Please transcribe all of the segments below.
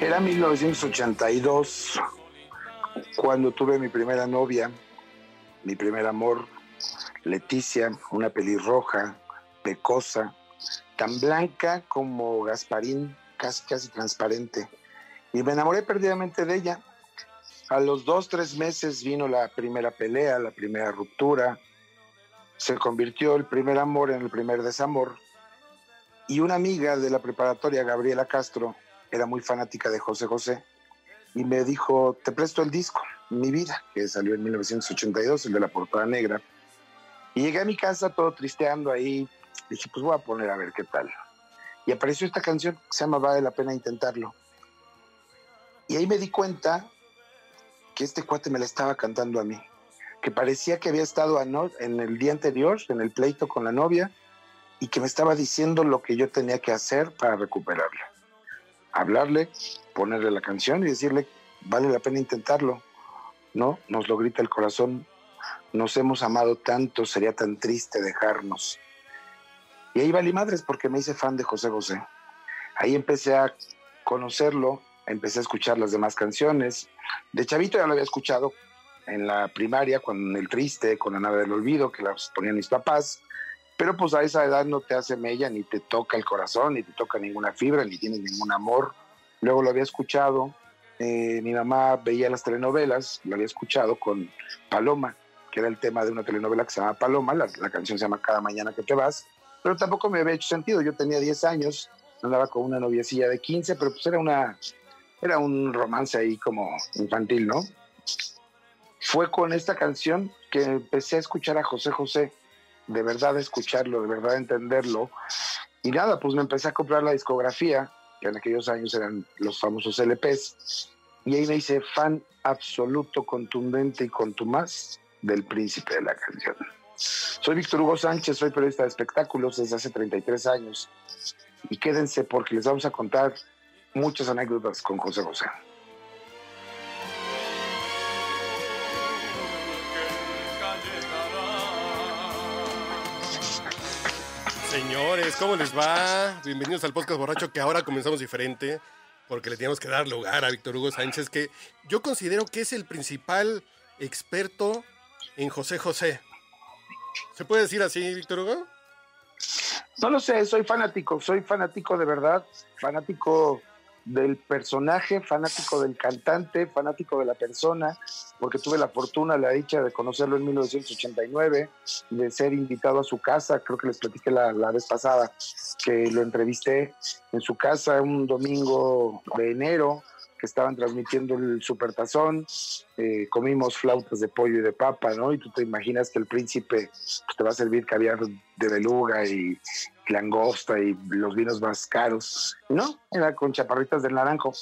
Era 1982 cuando tuve mi primera novia, mi primer amor, Leticia, una pelirroja, pecosa, tan blanca como Gasparín, casi, casi transparente. Y me enamoré perdidamente de ella. A los dos, tres meses vino la primera pelea, la primera ruptura. Se convirtió el primer amor en el primer desamor. Y una amiga de la preparatoria, Gabriela Castro, era muy fanática de José José y me dijo, te presto el disco, Mi Vida, que salió en 1982, el de la portada negra. Y llegué a mi casa todo tristeando ahí. Dije, pues voy a poner a ver qué tal. Y apareció esta canción que se llama Vale la pena intentarlo. Y ahí me di cuenta que este cuate me la estaba cantando a mí. Que parecía que había estado en el día anterior, en el pleito con la novia, y que me estaba diciendo lo que yo tenía que hacer para recuperarla. Hablarle, ponerle la canción y decirle, vale la pena intentarlo, ¿no? Nos lo grita el corazón, nos hemos amado tanto, sería tan triste dejarnos. Y ahí valí madres porque me hice fan de José José. Ahí empecé a conocerlo, empecé a escuchar las demás canciones. De chavito ya lo había escuchado en la primaria, con El Triste, con La Nave del Olvido, que las ponían mis papás. Pero pues a esa edad no te hace mella, ni te toca el corazón, ni te toca ninguna fibra, ni tienes ningún amor. Luego lo había escuchado, eh, mi mamá veía las telenovelas, lo había escuchado con Paloma, que era el tema de una telenovela que se llama Paloma, la, la canción se llama Cada Mañana que te vas, pero tampoco me había hecho sentido, yo tenía 10 años, andaba con una noviecilla de 15, pero pues era, una, era un romance ahí como infantil, ¿no? Fue con esta canción que empecé a escuchar a José José, de verdad escucharlo, de verdad entenderlo. Y nada, pues me empecé a comprar la discografía, que en aquellos años eran los famosos LPs, y ahí me hice fan absoluto, contundente y contumaz del príncipe de la canción. Soy Víctor Hugo Sánchez, soy periodista de espectáculos desde hace 33 años. Y quédense porque les vamos a contar muchas anécdotas con José José. Señores, ¿cómo les va? Bienvenidos al podcast borracho que ahora comenzamos diferente porque le tenemos que dar lugar a Víctor Hugo Sánchez que yo considero que es el principal experto en José José. ¿Se puede decir así, Víctor Hugo? No lo sé, soy fanático, soy fanático de verdad, fanático del personaje, fanático del cantante, fanático de la persona, porque tuve la fortuna, la dicha de conocerlo en 1989, de ser invitado a su casa, creo que les platiqué la, la vez pasada, que lo entrevisté en su casa un domingo de enero, que estaban transmitiendo el supertazón, eh, comimos flautas de pollo y de papa, ¿no? Y tú te imaginas que el príncipe pues, te va a servir caviar de beluga y langosta y los vinos más caros. No, era con chaparritas del naranjo.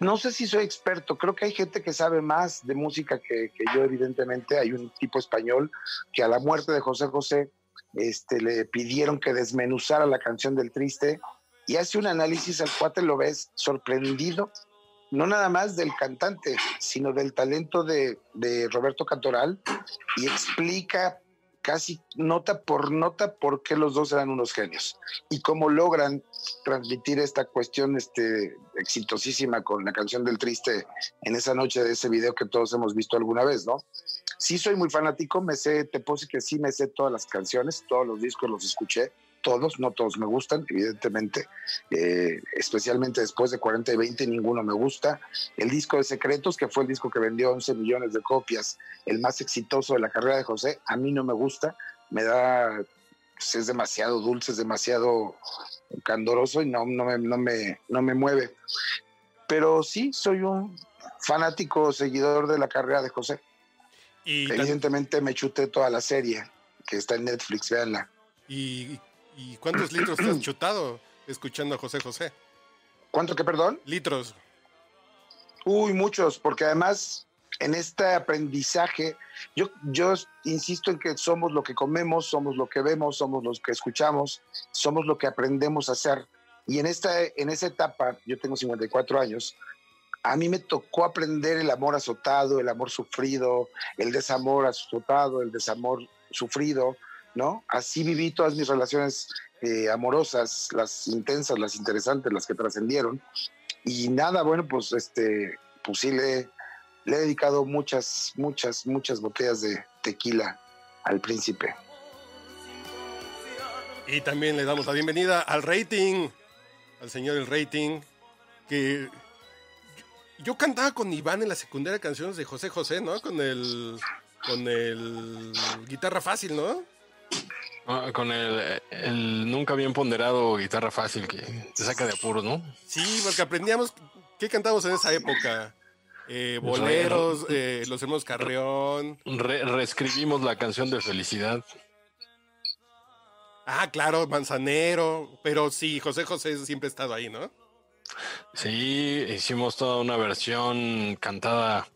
No sé si soy experto, creo que hay gente que sabe más de música que, que yo, evidentemente. Hay un tipo español que a la muerte de José José este, le pidieron que desmenuzara la canción del triste y hace un análisis al cuate lo ves sorprendido, no nada más del cantante, sino del talento de, de Roberto Cantoral y explica casi nota por nota por qué los dos eran unos genios y cómo logran transmitir esta cuestión este, exitosísima con la canción del triste en esa noche de ese video que todos hemos visto alguna vez, ¿no? Sí soy muy fanático, me sé, te decir que sí me sé todas las canciones, todos los discos los escuché, todos, no todos me gustan, evidentemente, eh, especialmente después de 40 y 20, ninguno me gusta. El disco de Secretos, que fue el disco que vendió 11 millones de copias, el más exitoso de la carrera de José, a mí no me gusta, me da, pues, es demasiado dulce, es demasiado candoroso y no, no, me, no, me, no me mueve. Pero sí, soy un fanático seguidor de la carrera de José. Y, Evidentemente me chuté toda la serie que está en Netflix, véanla. y, y cuántos litros te has chutado escuchando a José José? ¿Cuánto que perdón? Litros. Uy, muchos, porque además en este aprendizaje, yo, yo insisto en que somos lo que comemos, somos lo que vemos, somos los que escuchamos, somos lo que aprendemos a hacer. Y en esta, en esa etapa, yo tengo 54 años, a mí me tocó aprender el amor azotado, el amor sufrido, el desamor azotado, el desamor sufrido, ¿no? Así viví todas mis relaciones eh, amorosas, las intensas, las interesantes, las que trascendieron. Y nada, bueno, pues este, pues sí le, le he dedicado muchas, muchas, muchas botellas de tequila al príncipe. Y también le damos la bienvenida al rating, al señor el rating, que yo, cantaba con Iván en la secundaria canciones de José José, ¿no? Con el con el guitarra fácil, ¿no? Ah, con el, el nunca bien ponderado guitarra fácil que te saca de apuros, ¿no? Sí, porque aprendíamos qué cantábamos en esa época. Eh, boleros, eh, los hermanos Carreón. Re- reescribimos la canción de felicidad. Ah, claro, Manzanero. Pero sí, José José siempre ha estado ahí, ¿no? Sí, hicimos toda una versión cantada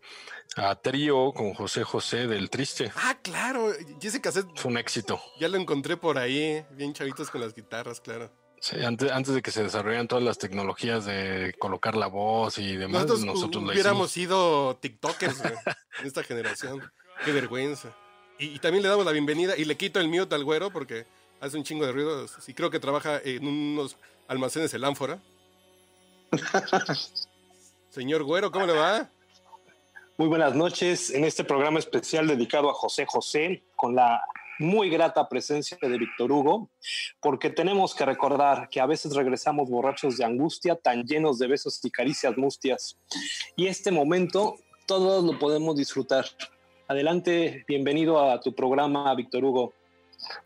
a trío con José José del Triste. Ah, claro. Y ese cassette Fue un éxito. ya lo encontré por ahí, bien chavitos con las guitarras, claro. Sí, antes, antes de que se desarrollaran todas las tecnologías de colocar la voz y demás, Nosotros, nosotros, hubiéramos sido TikTokers güey, en esta generación. Qué vergüenza. Y, y también le damos la bienvenida y le quito el mute al güero porque hace un chingo de ruido. Y creo que trabaja en unos almacenes el ánfora. Señor güero, ¿cómo le va? Muy buenas noches en este programa especial dedicado a José José, con la muy grata presencia de Víctor Hugo, porque tenemos que recordar que a veces regresamos borrachos de angustia, tan llenos de besos y caricias mustias. Y este momento todos lo podemos disfrutar. Adelante, bienvenido a tu programa, Víctor Hugo.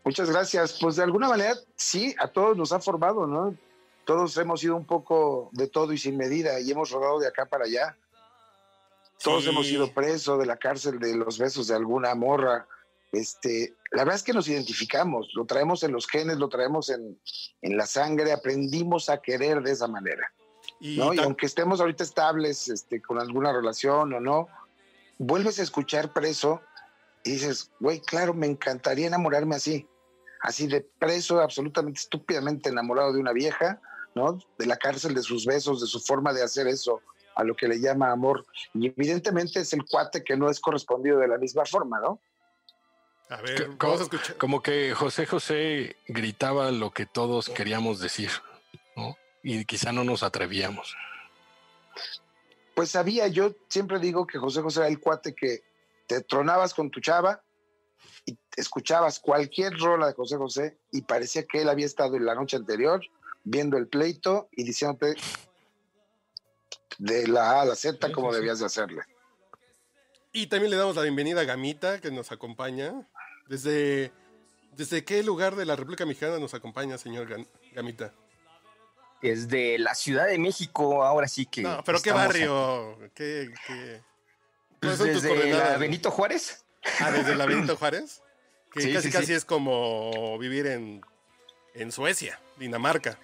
Muchas gracias. Pues de alguna manera, sí, a todos nos ha formado, ¿no? Todos hemos ido un poco de todo y sin medida y hemos rodado de acá para allá. Todos Sí. hemos ido presos de la cárcel de los besos de alguna morra. Este, la verdad es que nos identificamos, lo traemos en los genes, lo traemos en, en la sangre, aprendimos a querer de esa manera. Y, ¿no? Y aunque estemos ahorita estables este, con alguna relación o no, vuelves a escuchar preso y dices, güey, claro, me encantaría enamorarme así, así de preso, absolutamente estúpidamente enamorado de una vieja, ¿no? De la cárcel, de sus besos, de su forma de hacer eso, a lo que le llama amor. Y evidentemente es el cuate que no es correspondido de la misma forma, ¿no? a ver, Que- vamos a escuchar. Como que José José gritaba lo que todos queríamos decir, ¿no? Y quizá no nos atrevíamos. Pues sabía, yo siempre digo que José José era el cuate que te tronabas con tu chava y escuchabas cualquier rola de José José y parecía que él había estado en la noche anterior viendo el pleito y diciéndote de la A a la Z cómo debías de hacerle. Y también le damos la bienvenida a Gamita, que nos acompaña. ¿Desde, desde qué lugar de la República Mexicana nos acompaña, señor Gamita? Desde la Ciudad de México, ahora sí que. No, pero ¿qué barrio? ¿Qué, qué? Pues ¿Cuáles son tus desde la? Benito Juárez. Ah, desde la Benito Juárez. Que Sí, casi sí, casi sí. es como vivir en, en Suecia, Dinamarca.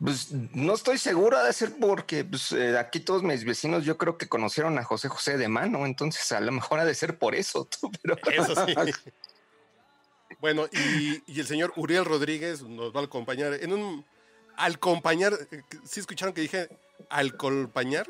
Pues no estoy seguro de ser porque pues, eh, aquí todos mis vecinos yo creo que conocieron a José José de mano, entonces a lo mejor ha de ser por eso. tú, pero Eso sí. bueno, y, y el señor Uriel Rodríguez nos va a acompañar en un. Al acompañar. eh, ¿Sí escucharon que dije al acompañar?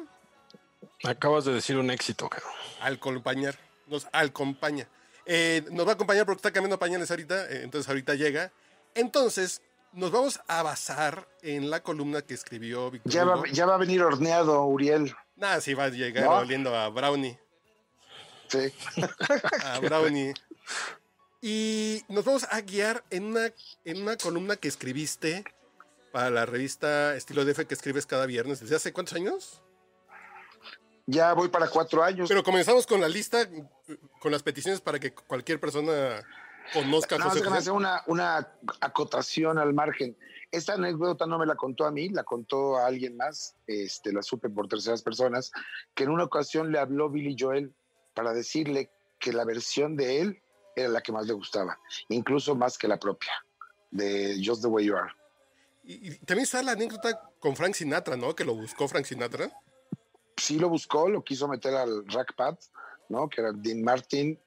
Acabas de decir un éxito, cabrón. Al acompañar. Nos acompaña. Eh, nos va a acompañar porque está cambiando pañales ahorita, eh, entonces ahorita llega. Entonces, nos vamos a basar en la columna que escribió Ya va, ya va a venir horneado, Uriel. Nada, sí va a llegar ¿No? oliendo a Brownie. Sí. a Brownie. Y nos vamos a guiar en una, en una columna que escribiste para la revista Estilo DF que escribes cada viernes. ¿Desde hace cuántos años? Ya voy para cuatro años. Pero comenzamos con la lista, con las peticiones para que cualquier persona conozca a José déjame José. hacer una, una acotación al margen. Esta anécdota no me la contó a mí, la contó a alguien más, este, la supe por terceras personas, que en una ocasión le habló Billy Joel para decirle que la versión de él era la que más le gustaba, incluso más que la propia, de Just the Way You Are. Y, y también está la anécdota con Frank Sinatra, ¿no? Que lo buscó Frank Sinatra. Sí lo buscó, lo quiso meter al Rack Pad, ¿no? Que eran Dean Martin,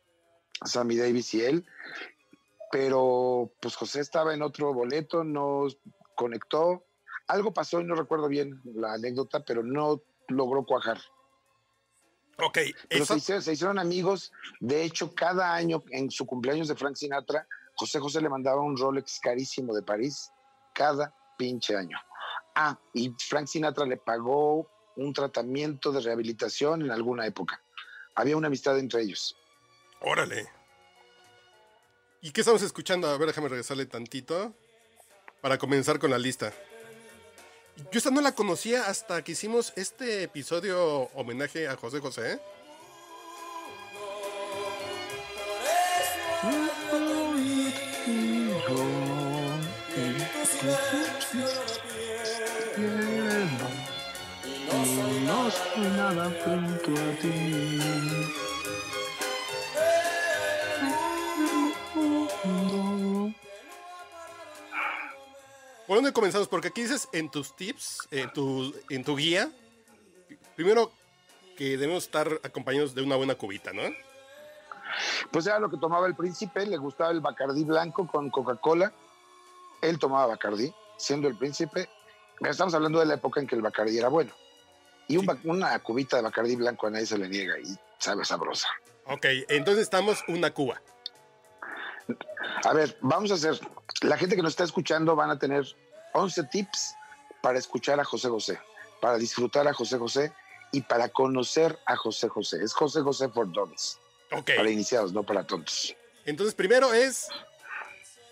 Sammy Davis y él, pero pues José estaba en otro boleto, no conectó, algo pasó y no recuerdo bien la anécdota, pero no logró cuajar. Ok, Pero se, hicieron, se hicieron amigos, de hecho cada año en su cumpleaños de Frank Sinatra, José José le mandaba un Rolex carísimo de París, cada pinche año. Ah, y Frank Sinatra le pagó un tratamiento de rehabilitación en alguna época. Había una amistad entre ellos. Órale. ¿Y qué estamos escuchando? A ver, déjame regresarle tantito para comenzar con la lista. Yo esta no la conocía hasta que hicimos este episodio homenaje a José José. ¿eh? ¿Por dónde comenzamos? Porque aquí dices en tus tips, en tu, en tu guía, primero que debemos estar acompañados de una buena cubita, ¿no? Pues era lo que tomaba el príncipe, le gustaba el Bacardí blanco con Coca-Cola. Él tomaba Bacardí, siendo el príncipe. Estamos hablando de la época en que el Bacardí era bueno. Y un Sí. ba- una cubita de Bacardí blanco a nadie se le niega y sabe sabrosa. Ok, entonces estamos una cuba. A ver, vamos a hacer. La gente que nos está escuchando van a tener 11 tips para escuchar a José José, para disfrutar a José José y para conocer a José José. Es José José for Dummies, Ok, para iniciados, no para tontos. entonces primero es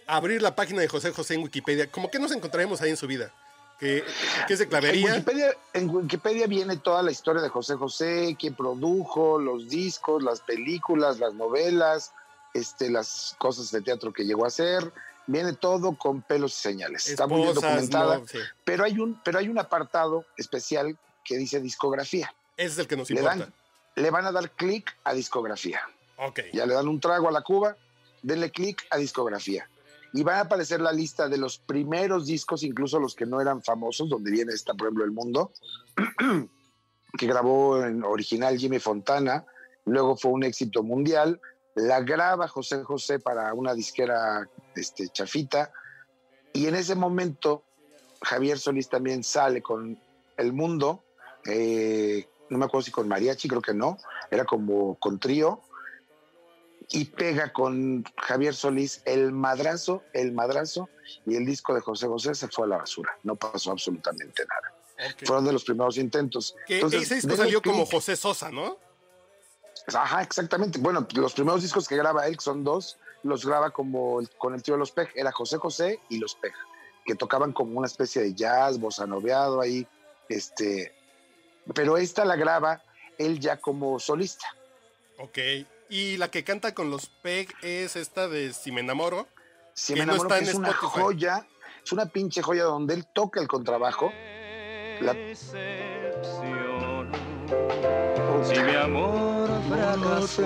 abrir la página de José José en Wikipedia. ¿Cómo que nos encontraremos ahí en su vida? ¿Qué, qué es de En clavería? Wikipedia, en Wikipedia viene toda la historia de José José, quién produjo los discos, las películas, las novelas, este, las cosas de teatro que llegó a hacer. Viene todo con pelos y señales. Está muy bien documentada. no, sí. Pero, hay un, pero hay un apartado especial que dice discografía. Ese es el que nos Le, importa. dan, le van a dar clic a discografía. Ok, Ya le dan un trago a la cuba, denle clic a discografía. Y van a aparecer la lista de los primeros discos, incluso los que no eran famosos, donde viene esta, por ejemplo, El Mundo, que grabó en original Jimmy Fontana, luego fue un éxito mundial, la graba José José para una disquera este, chafita, y en ese momento Javier Solís también sale con El Mundo, eh, no me acuerdo si con mariachi, creo que no, era como con trío, y pega con Javier Solís el madrazo, el madrazo, y el disco de José José se fue a la basura. No pasó absolutamente nada. Fueron de los primeros intentos. Entonces, ese disco salió como. José Sosa, ¿no? Ajá, exactamente. Bueno, los primeros discos que graba él, que son dos, los graba como el- con el tío de los Pej. Era José José y los Pej, que tocaban como una especie de jazz, bossa noveado ahí. Este, pero esta la graba él ya como solista. Ok. Y la que canta con los PEG es esta de Si me enamoro. Si me no enamoro, está que en es una joya, es una pinche joya donde él toca el contrabajo. La- Decepción. Si mi amor fracasó,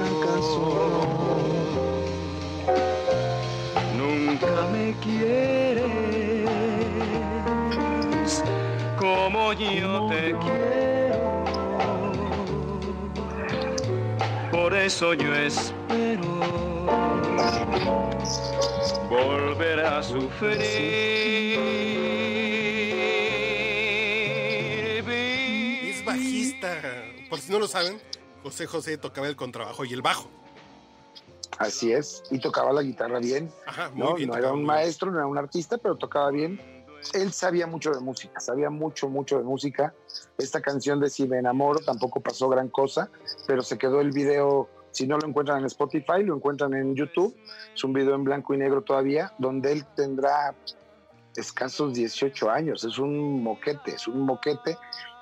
nunca me quieres como yo te quiero. Por eso yo espero volver a sufrir. Por si no lo saben, José José tocaba el contrabajo y el bajo. Así es, y tocaba la guitarra bien. Ajá, muy ¿no? bien No era un maestro, no era un artista, pero tocaba bien. Él sabía mucho de música, sabía mucho, mucho de música. Esta canción de Si me enamoro tampoco pasó gran cosa, pero se quedó el video, si no lo encuentran en Spotify, lo encuentran en YouTube. Es un video en blanco y negro todavía, donde él tendrá escasos 18 años. Es un moquete, es un moquete.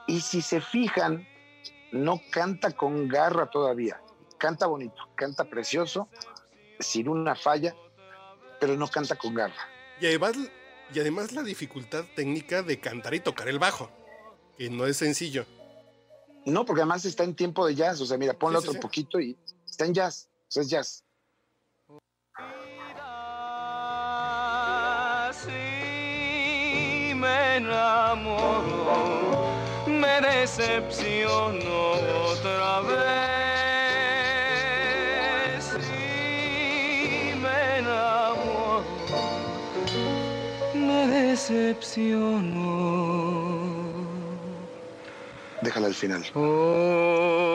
Y si se fijan, no canta con garra todavía. Canta bonito, canta precioso, sin una falla, pero no canta con garra. Y además, y además la dificultad técnica de cantar y tocar el bajo, que no es sencillo. No, porque además está en tiempo de jazz. O sea, mira, ponle Sí, sí, otro sí. poquito y está en jazz. O sea, es jazz. Si me enamoro, me decepciono otra vez. Si me enamoro, me decepciono Déjala al final. otra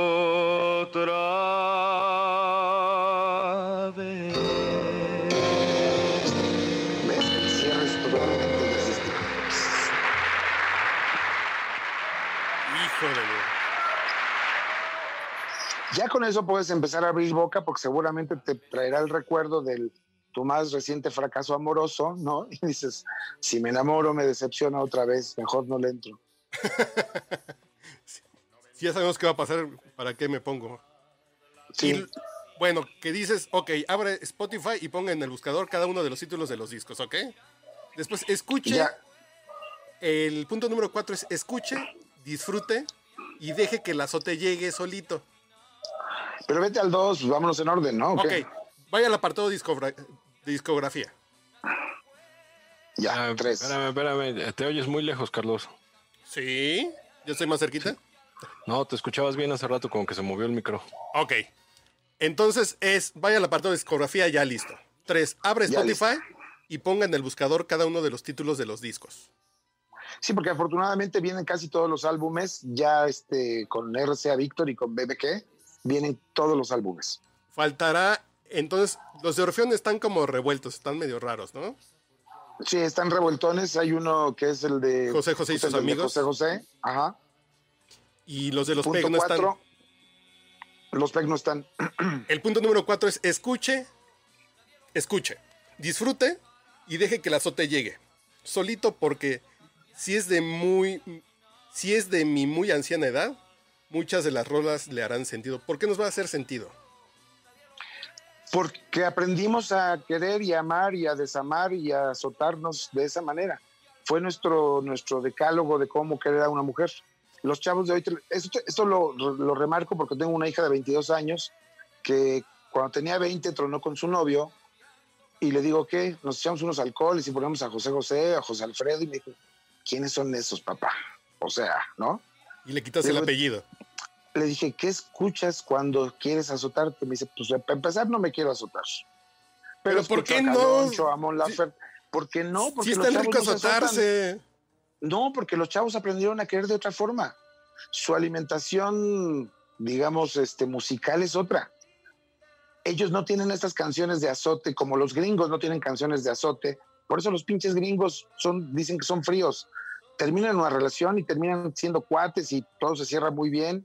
con eso puedes empezar a abrir boca porque seguramente te traerá el recuerdo del tu más reciente fracaso amoroso, ¿no? Y dices, si me enamoro me decepciona otra vez, mejor no le entro. Si ya sabemos qué va a pasar, ¿para qué me pongo? Sí, Y, bueno, que dices, ok, abre Spotify y ponga en el buscador cada uno de los títulos de los discos, ¿ok? Después, escuche. ya. El punto número cuatro es escuche, disfrute y deje que el azote llegue solito. Pero vete al 2, vámonos en orden, ¿no? Ok, vaya al apartado discografía. Ya, Ah, tres. Espérame, espérame. Te oyes muy lejos, Carlos. ¿Sí? ¿Ya estoy más cerquita? No, te escuchabas bien hace rato, como que se movió el micro. Ok. Entonces es, vaya al apartado de discografía ya listo. Tres, abre Ya Spotify y ponga en el buscador cada uno de los títulos de los discos. Sí, porque afortunadamente vienen casi todos los álbumes, ya este, con RCA Victor y con BBK, vienen todos los álbumes. Faltará, entonces, los de Orfeón están como revueltos, están medio raros, ¿no? Sí, están revueltones. Hay uno que es el de José José y sus amigos. José José, ajá. Y los de los Punto PEG no están. Los PEG no están. El punto número cuatro es escuche, escuche, disfrute y deje que el azote llegue. Solito porque si es de muy, si es de mi muy anciana edad, muchas de las rolas le harán sentido. ¿Por qué nos va a hacer sentido? Porque aprendimos a querer y a amar y a desamar y a azotarnos de esa manera. Fue nuestro, nuestro decálogo de cómo querer a una mujer. Los chavos de hoy, esto, esto lo, lo remarco porque tengo una hija de 22 años que cuando tenía 20 tronó con su novio y le digo, ¿qué? Nos echamos unos alcoholes y ponemos a José José, a José Alfredo y me dijo, ¿quiénes son esos, papá? O sea, ¿no? Y le quitas el apellido. Le dije, ¿qué escuchas cuando quieres azotarte? Me dice, pues para empezar no me quiero azotar. Pero ¿por qué no? Caloncho, a Mon Laferte. ¿Por qué no? Porque los chavos rico no azotarse. No, porque los chavos aprendieron a querer de otra forma. Su alimentación, digamos, este, musical es otra. Ellos no tienen estas canciones de azote, como los gringos no tienen canciones de azote. Por eso los pinches gringos son, dicen que son fríos. Terminan una relación y terminan siendo cuates y todo se cierra muy bien,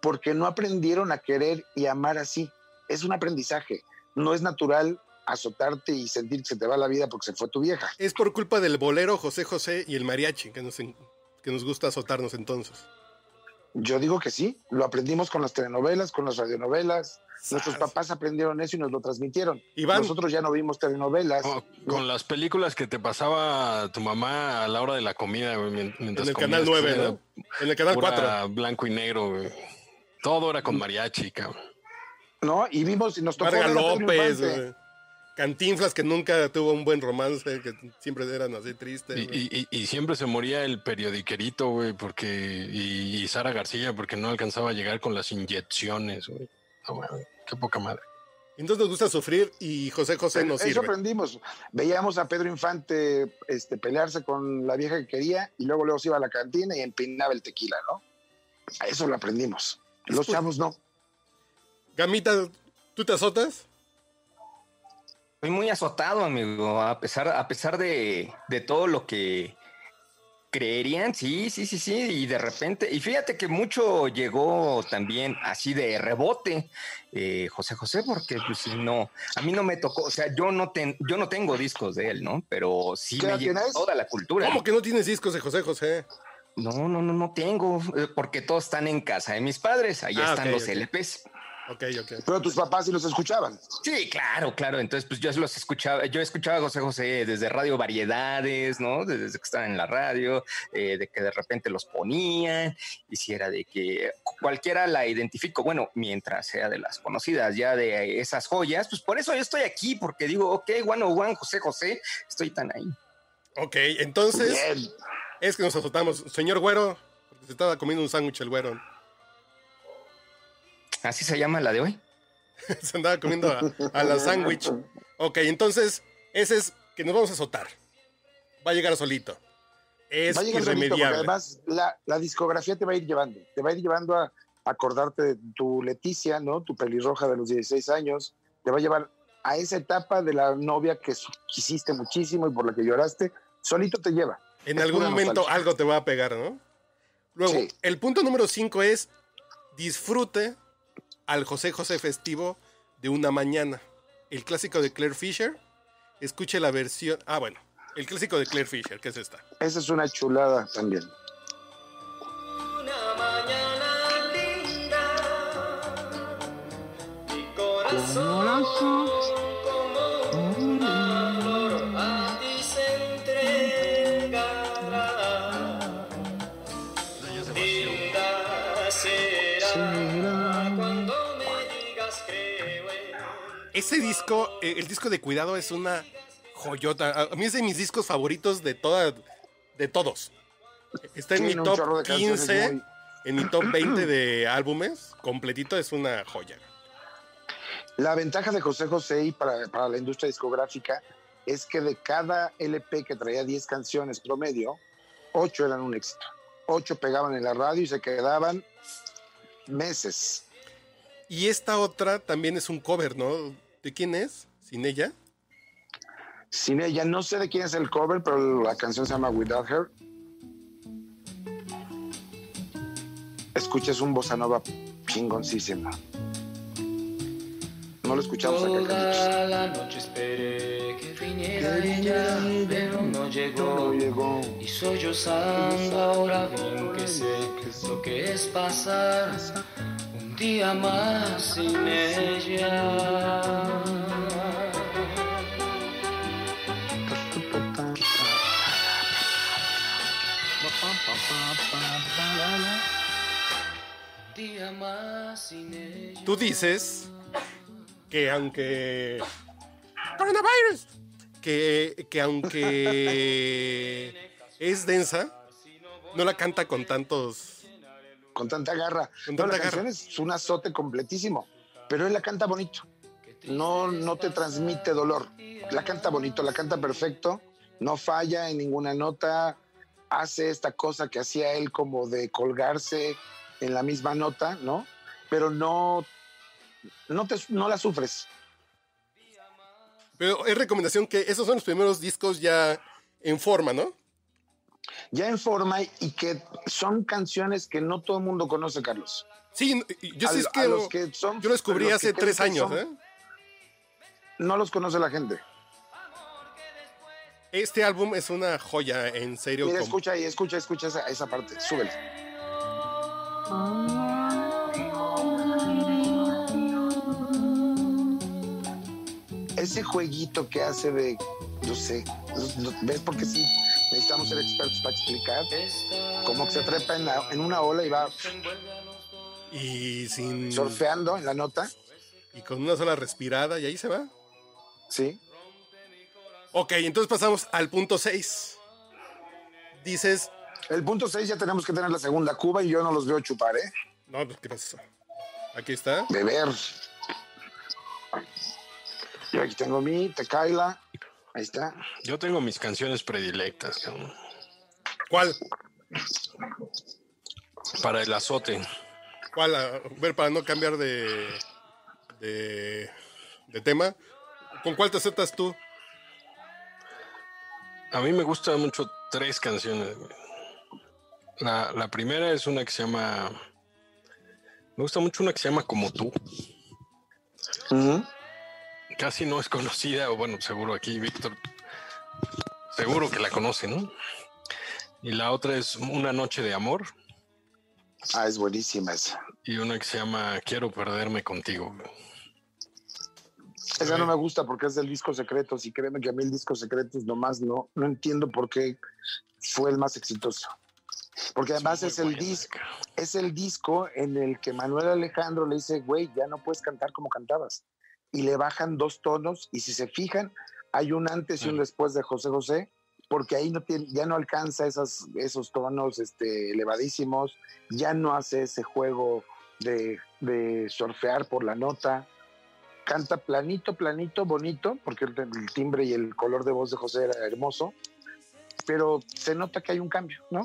porque no aprendieron a querer y amar así. Es un aprendizaje. No es natural azotarte y sentir que se te va la vida porque se fue tu vieja. Es por culpa del bolero José José y el mariachi que nos, en- que nos gusta azotarnos entonces. Yo digo que sí, lo aprendimos con las telenovelas, con las radionovelas. Nuestros papás aprendieron eso y nos lo transmitieron. Iván. Nosotros ya no vimos telenovelas. Como- con las películas que te pasaba tu mamá a la hora de la comida, mientras En el comías, canal 9, era ¿no? En el canal pura 4. blanco y negro, güey. Todo era con mariachi, cabrón. ¿No? Y vimos y nos tocó. Pedro López, güey. Cantinflas que nunca tuvo un buen romance, que siempre eran así tristes. Y, y- y- y siempre se moría el periodiquerito, güey, porque. Y, y Sara García, porque no alcanzaba a llegar con las inyecciones, güey. No, qué poca madre. Entonces nos gusta sufrir y José José nos Eso sirve. aprendimos. Veíamos a Pedro Infante este, pelearse con la vieja que quería y luego luego se iba a la cantina y empinaba el tequila, ¿no? A eso lo aprendimos. Los chavos no. Gamita, ¿tú te azotas? Estoy muy azotado, amigo, a pesar, a pesar de, de todo lo que creerían, sí, sí, sí, sí, y de repente, y fíjate que mucho llegó también así de rebote, eh, José José, porque pues si no, a mí no me tocó, o sea, yo no, ten, yo no tengo discos de él, ¿no? Pero sí ¿Qué me llegó toda la cultura. ¿Cómo que no tienes discos de José José? No, no, no, no tengo, eh, porque todos están en casa de mis padres, ahí Ah, están los ok. LPs. Ok, ok. Pero tus papás sí los escuchaban. Sí, claro, claro. Entonces, pues yo los escuchaba, yo escuchaba a José José desde Radio Variedades, ¿no? Desde que estaban en la radio, eh, de que de repente los ponían, y si era de que cualquiera la identifico, bueno, mientras sea de las conocidas ya de esas joyas, pues por eso yo estoy aquí, porque digo, ok, one oh one, José José, estoy tan ahí. Ok, entonces Bien. Es que nos azotamos. Señor Güero, porque se estaba comiendo un sándwich el Güero. Así se llama la de hoy. se andaba comiendo a, a la sándwich. Ok, entonces ese es que nos vamos a azotar. Va a llegar solito. Es Va a llegar solito, porque irremediable. además la, la discografía te va a ir llevando, te va a ir llevando a acordarte de tu Leticia, ¿no? Tu pelirroja de los 16 años, te va a llevar a esa etapa de la novia que quisiste muchísimo y por la que lloraste, solito te lleva. En algún momento nostalgia. algo te va a pegar, ¿no? Luego, Sí. el punto número 5 es disfrute al José José festivo de una mañana. El clásico de Claire Fisher. Escuche la versión. Ah, bueno. El clásico de Claire Fisher, que es esta. Esa es una chulada también. Una mañana linda, mi corazón Ese disco, eh, el disco de Cuidado es una joyota. A mí es de mis discos favoritos de toda, de todos. Está en mi top de canciones 15, muy- en mi top 20 de álbumes. Completito es una joya. La ventaja de José José y para, para la industria discográfica es que de cada LP que traía 10 canciones promedio, 8 eran un éxito. 8 pegaban en la radio y se quedaban meses. Y esta otra también es un cover, ¿no? ¿De quién es? ¿Sin ella? Sin ella, no sé de quién es el cover, pero la canción se llama Without Her. Escuchas un bossa nova chingoncísimo. No lo escuchamos acá. Toda la noche esperé que viniera ella, pero no llegó. No llegó. Y sollozando ahora bien que sé lo que es pasar día más sin ella. Un día más sin ella. Tú dices que aunque... Coronavirus. Que, que aunque es densa, no la canta con tantos... Con tanta garra. Con tanta la canción es un azote completísimo, pero él la canta bonito. No, no te transmite dolor. La canta bonito, la canta perfecto, no falla en ninguna nota, hace esta cosa que hacía él como de colgarse en la misma nota, ¿no? Pero no, no, te, no la sufres. Pero es recomendación que esos son los primeros discos ya en forma, ¿no? Ya en forma y que son canciones que no todo el mundo conoce, Carlos. Sí, yo sí A- es que los que son- yo lo descubrí los hace tres años, son- ¿eh? No los conoce la gente. Este álbum es una joya, en serio. Mira, como- escucha ahí, escucha, escucha esa, esa parte, súbele. Ese jueguito que hace de, no sé, ¿ves? Porque sí, necesitamos ser expertos para explicar cómo que se trepa en, la- en una ola y va Y sin... surfeando en la nota, Y con una sola respirada y ahí se va. ¿sí? Ok, entonces pasamos al punto 6. Dices, El punto 6 ya tenemos que tener la segunda cuba y yo no los veo chupar, ¿eh? no, pues, ¿qué pasó? Aquí está. Beber. Yo aquí tengo mi tequila. Ahí está. Yo tengo mis canciones predilectas, cabrón. ¿Cuál? Para el azote. ¿Cuál? A ver, para no cambiar de, de, de tema. ¿Con cuál te aceptas tú? A mí me gustan mucho tres canciones. La, la primera es una que se llama. Me gusta mucho una que se llama Como tú. Ujú. Casi no es conocida, o bueno, seguro aquí Víctor. Seguro que la conoce, ¿no? Y la otra es Una Noche de Amor. Ah, es buenísima esa. Y una que se llama Quiero perderme contigo. Esa no me gusta porque es del disco secretos y créeme que a mí el disco secretos nomás no, no entiendo por qué fue el más exitoso. Porque además muy es el disco, es el disco en el que Manuel Alejandro le dice, güey, ya no puedes cantar como cantabas. Y le bajan dos tonos y si se fijan, hay un antes y un después de José José, porque ahí no tiene, ya no alcanza esas, esos tonos este, elevadísimos, ya no hace ese juego de, de surfear por la nota. Canta planito, planito, bonito, porque el, el timbre y el color de voz de José era hermoso, pero se nota que hay un cambio, ¿no?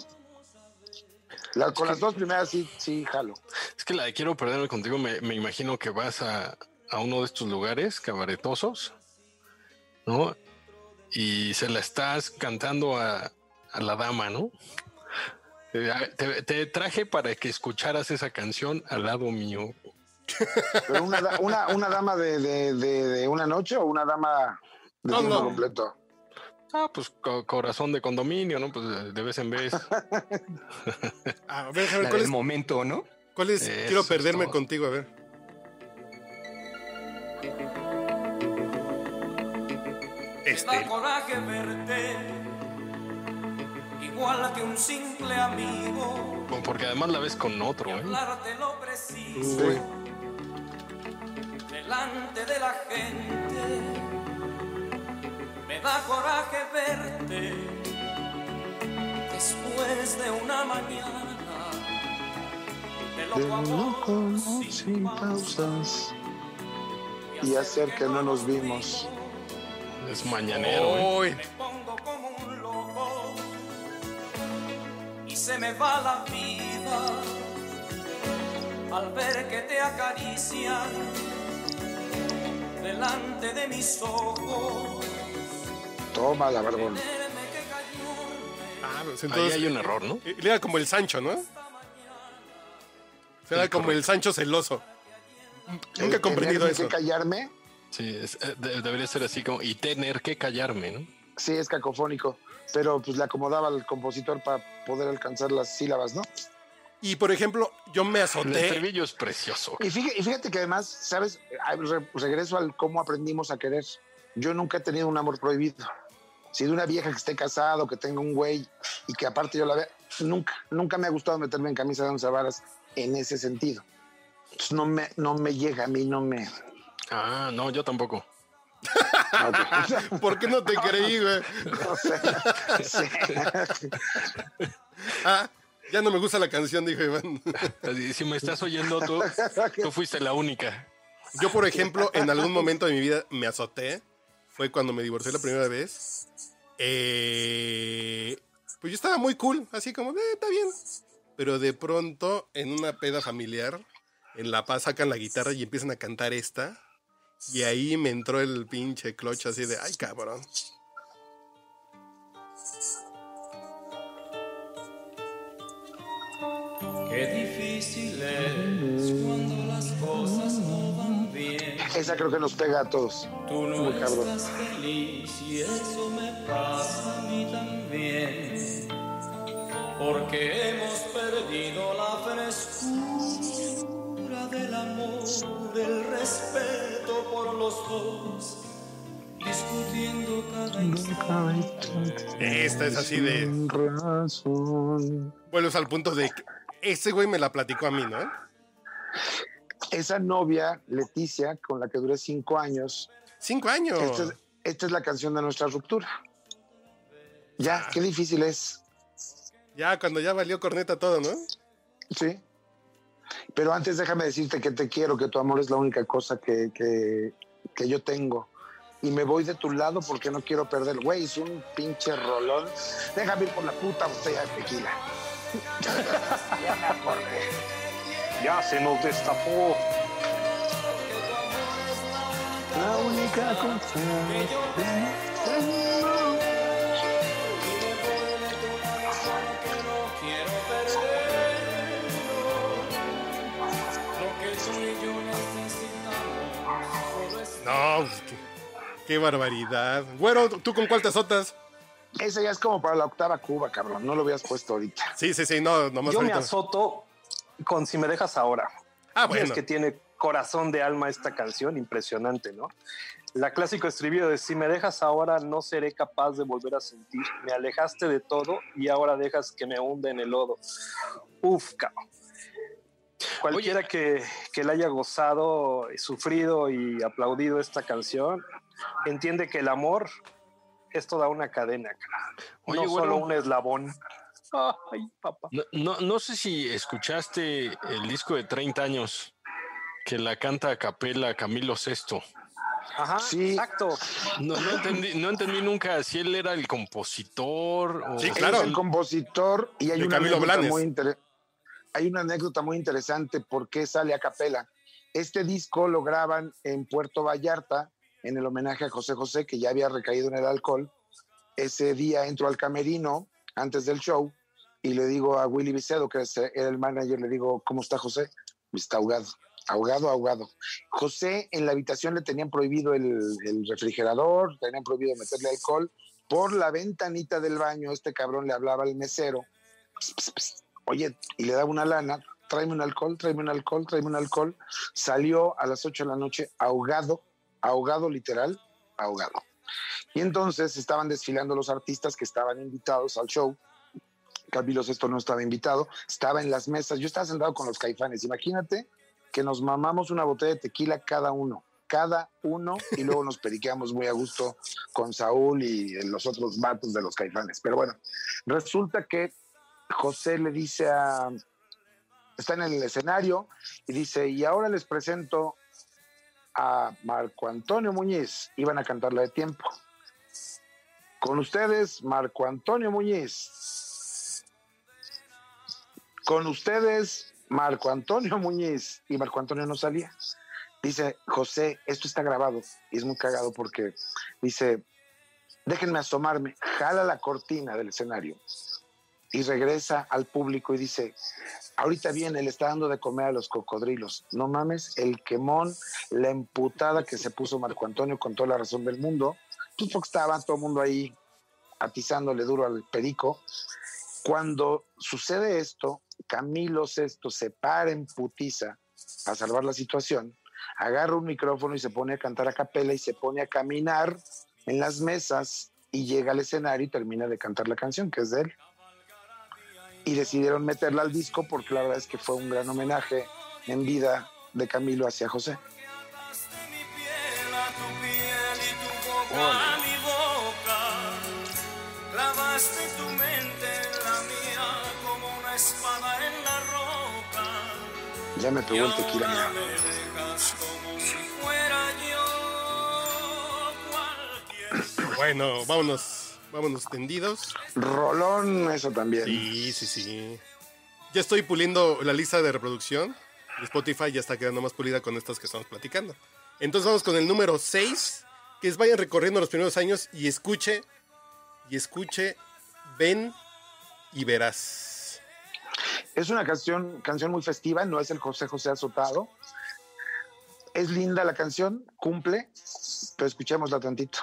La- con las dos primeras sí, sí, jalo. Es que la de Quiero perderme contigo, me, me imagino que vas a, a uno de estos lugares cabaretosos, ¿no? Y se la estás cantando a, a la dama, ¿no? Te, te traje para que escucharas esa canción al lado mío. Pero una, da- una, una dama de, de- de- de una noche o una dama de No, tiempo no. completo. Ah, pues co- corazón de condominio, ¿no? Pues de- vez en vez. A ver, a ver, ¿cuál es? momento, ¿no? cuál es? Eso Quiero perderme contigo, a ver. Me da Este. coraje verte, igual que un simple amigo, Porque además la ves con otro, ¿eh? hablarte lo preciso Uy. delante de la gente. Me da coraje verte después de una mañana de loco amor sin pausas y hacer que no nos vimos. Es mañanero, ¿eh? Uy. Me pongo como un loco y se me va la vida al ver que te acarician delante de mis ojos. Toma la callarme Ah, pues Ahí entonces. hay un error, ¿no? eh, Era como el Sancho, ¿no? Era como el Sancho celoso. Nunca he El comprendido eso. que callarme, Sí, es- eh, de- debería ser así como y tener que callarme, ¿no? sí es cacofónico, pero pues le acomodaba al compositor para poder alcanzar las sílabas, ¿no? Y por ejemplo, yo me El azoté. estribillo es precioso. Y fíjate, y fíjate que además, ¿sabes? Re- regreso al cómo aprendimos a querer. Yo nunca he tenido un amor prohibido. Si de una vieja que esté casado, que tenga un güey y que aparte yo la vea, nunca, nunca me ha gustado meterme en camisa de once varas en ese sentido. Entonces, no me, no me llega a mí, no me. Ah, no, yo tampoco. ¿Por qué no te creí, güey? No sé. Sí. Ah, ya no me gusta la canción, dijo Iván. Si me estás oyendo tú, tú fuiste la única. Yo, por ejemplo, en algún momento de mi vida me azoté. Fue cuando me divorcié la primera vez. Eh, pues yo estaba muy cool, así como, eh, está bien. Pero de pronto, en una peda familiar, en La Paz sacan la guitarra y empiezan a cantar esta. Y ahí me entró el pinche cloche así de, ay, cabrón. Qué difícil es cuando las cosas no van bien. Esa creo que nos pega a todos. Tú no Muy cabrón. estás feliz y eso me pasa a mí también. Porque hemos perdido la frescura del amor, el respeto por los dos, discutiendo cada instante. Esta es así de, vuelves al punto de que ese güey me la platicó a mí, ¿no? Esa novia, Leticia, con la que duré cinco años, Cinco años. esta, es, esta es la canción de nuestra ruptura. Ya, qué difícil es. Ya, cuando ya valió corneta todo, ¿no? Sí. Pero antes déjame decirte que te quiero, que tu amor es la única cosa que, que, que yo tengo. Y me voy de tu lado porque no quiero perder. Güey, es un pinche rolón. Déjame ir por la puta botella de tequila. ya me acordé. Ya se nos destapó. La única única cosa No, qué, qué barbaridad. Güero, ¿tú con cuál te azotas? Ese ya es como para la octava Cuba, cabrón. No lo habías puesto ahorita. Sí, sí, sí, no, nomás Yo me azoto con Si me dejas ahora. Ah, bueno. Es que tiene corazón de alma esta canción, impresionante, ¿no? La clásico estribillo de Si me dejas ahora, no seré capaz de volver a sentir. Me alejaste de todo y ahora dejas que me hunda en el lodo. Uf, cabrón. Cualquiera que, que le haya gozado, sufrido y aplaudido esta canción, entiende que el amor es toda una cadena. Oye, no solo un eslabón. Ay, papá. No, no, no sé si escuchaste el disco de 30 años que la canta a capela Camilo Sesto. Ajá, Sí. exacto. No, no entendí, no entendí nunca si él era el compositor o Sí, claro. es el compositor y hay De una, Camilo Blanes. muy inter- hay una anécdota muy interesante por qué sale a capela. Este disco lo graban en Puerto Vallarta en el homenaje a José José, que ya había recaído en el alcohol. Ese día entro al camerino antes del show y le digo a Willy Vicedo, que era el manager, le digo, ¿cómo está José? Está ahogado, ahogado, ahogado. José en la habitación le tenían prohibido el, el refrigerador, tenían prohibido meterle alcohol. Por la ventanita del baño, este cabrón le hablaba al mesero. "Ps, ps, ps". Oye, y le daba una lana, tráeme un alcohol, tráeme un alcohol, tráeme un alcohol. Salió a las 8 de la noche ahogado, ahogado literal, ahogado. Y entonces estaban desfilando los artistas que estaban invitados al show. Camilo Sesto no estaba invitado, estaba en las mesas. Yo estaba sentado con los caifanes. Imagínate que nos mamamos una botella de tequila cada uno, cada uno, y luego nos periqueamos muy a gusto con Saúl y los otros vatos de los caifanes. Pero bueno, resulta que José le dice a. Está en el escenario y dice: Y ahora les presento a Marco Antonio Muñiz. Iban a cantar la de tiempo. Con ustedes, Marco Antonio Muñiz. Con ustedes, Marco Antonio Muñiz. Y Marco Antonio no salía. Dice, José, esto está grabado. Y es muy cagado porque dice, déjenme asomarme. Jala la cortina del escenario. Y regresa al público y dice, ahorita viene, le está dando de comer a los cocodrilos. No mames, el quemón, la emputada que se puso Marco Antonio con toda la razón del mundo. Pues porque estaba todo el mundo ahí atizándole duro al perico. Cuando sucede esto, Camilo Sesto se para en putiza a salvar la situación, agarra un micrófono y se pone a cantar a capela y se pone a caminar en las mesas y llega al escenario y termina de cantar la canción que es de él. Y decidieron meterla al disco porque la verdad es que fue un gran homenaje en vida de Camilo hacia José. Ya me pegó el tequila. mira. me dejas como si fuera yo cualquier Bueno, vámonos, vámonos tendidos. Rolón, eso también. Sí, sí, sí. Ya estoy puliendo la lista de reproducción. Spotify ya está quedando más pulida con estas que estamos platicando. Entonces vamos con el número 6. Que es vayan recorriendo los primeros años y escuche, y escuche, ven y verás. Es una canción, canción muy festiva, no es el José José azotado. Es linda la canción, cumple, pero escuchémosla tantito.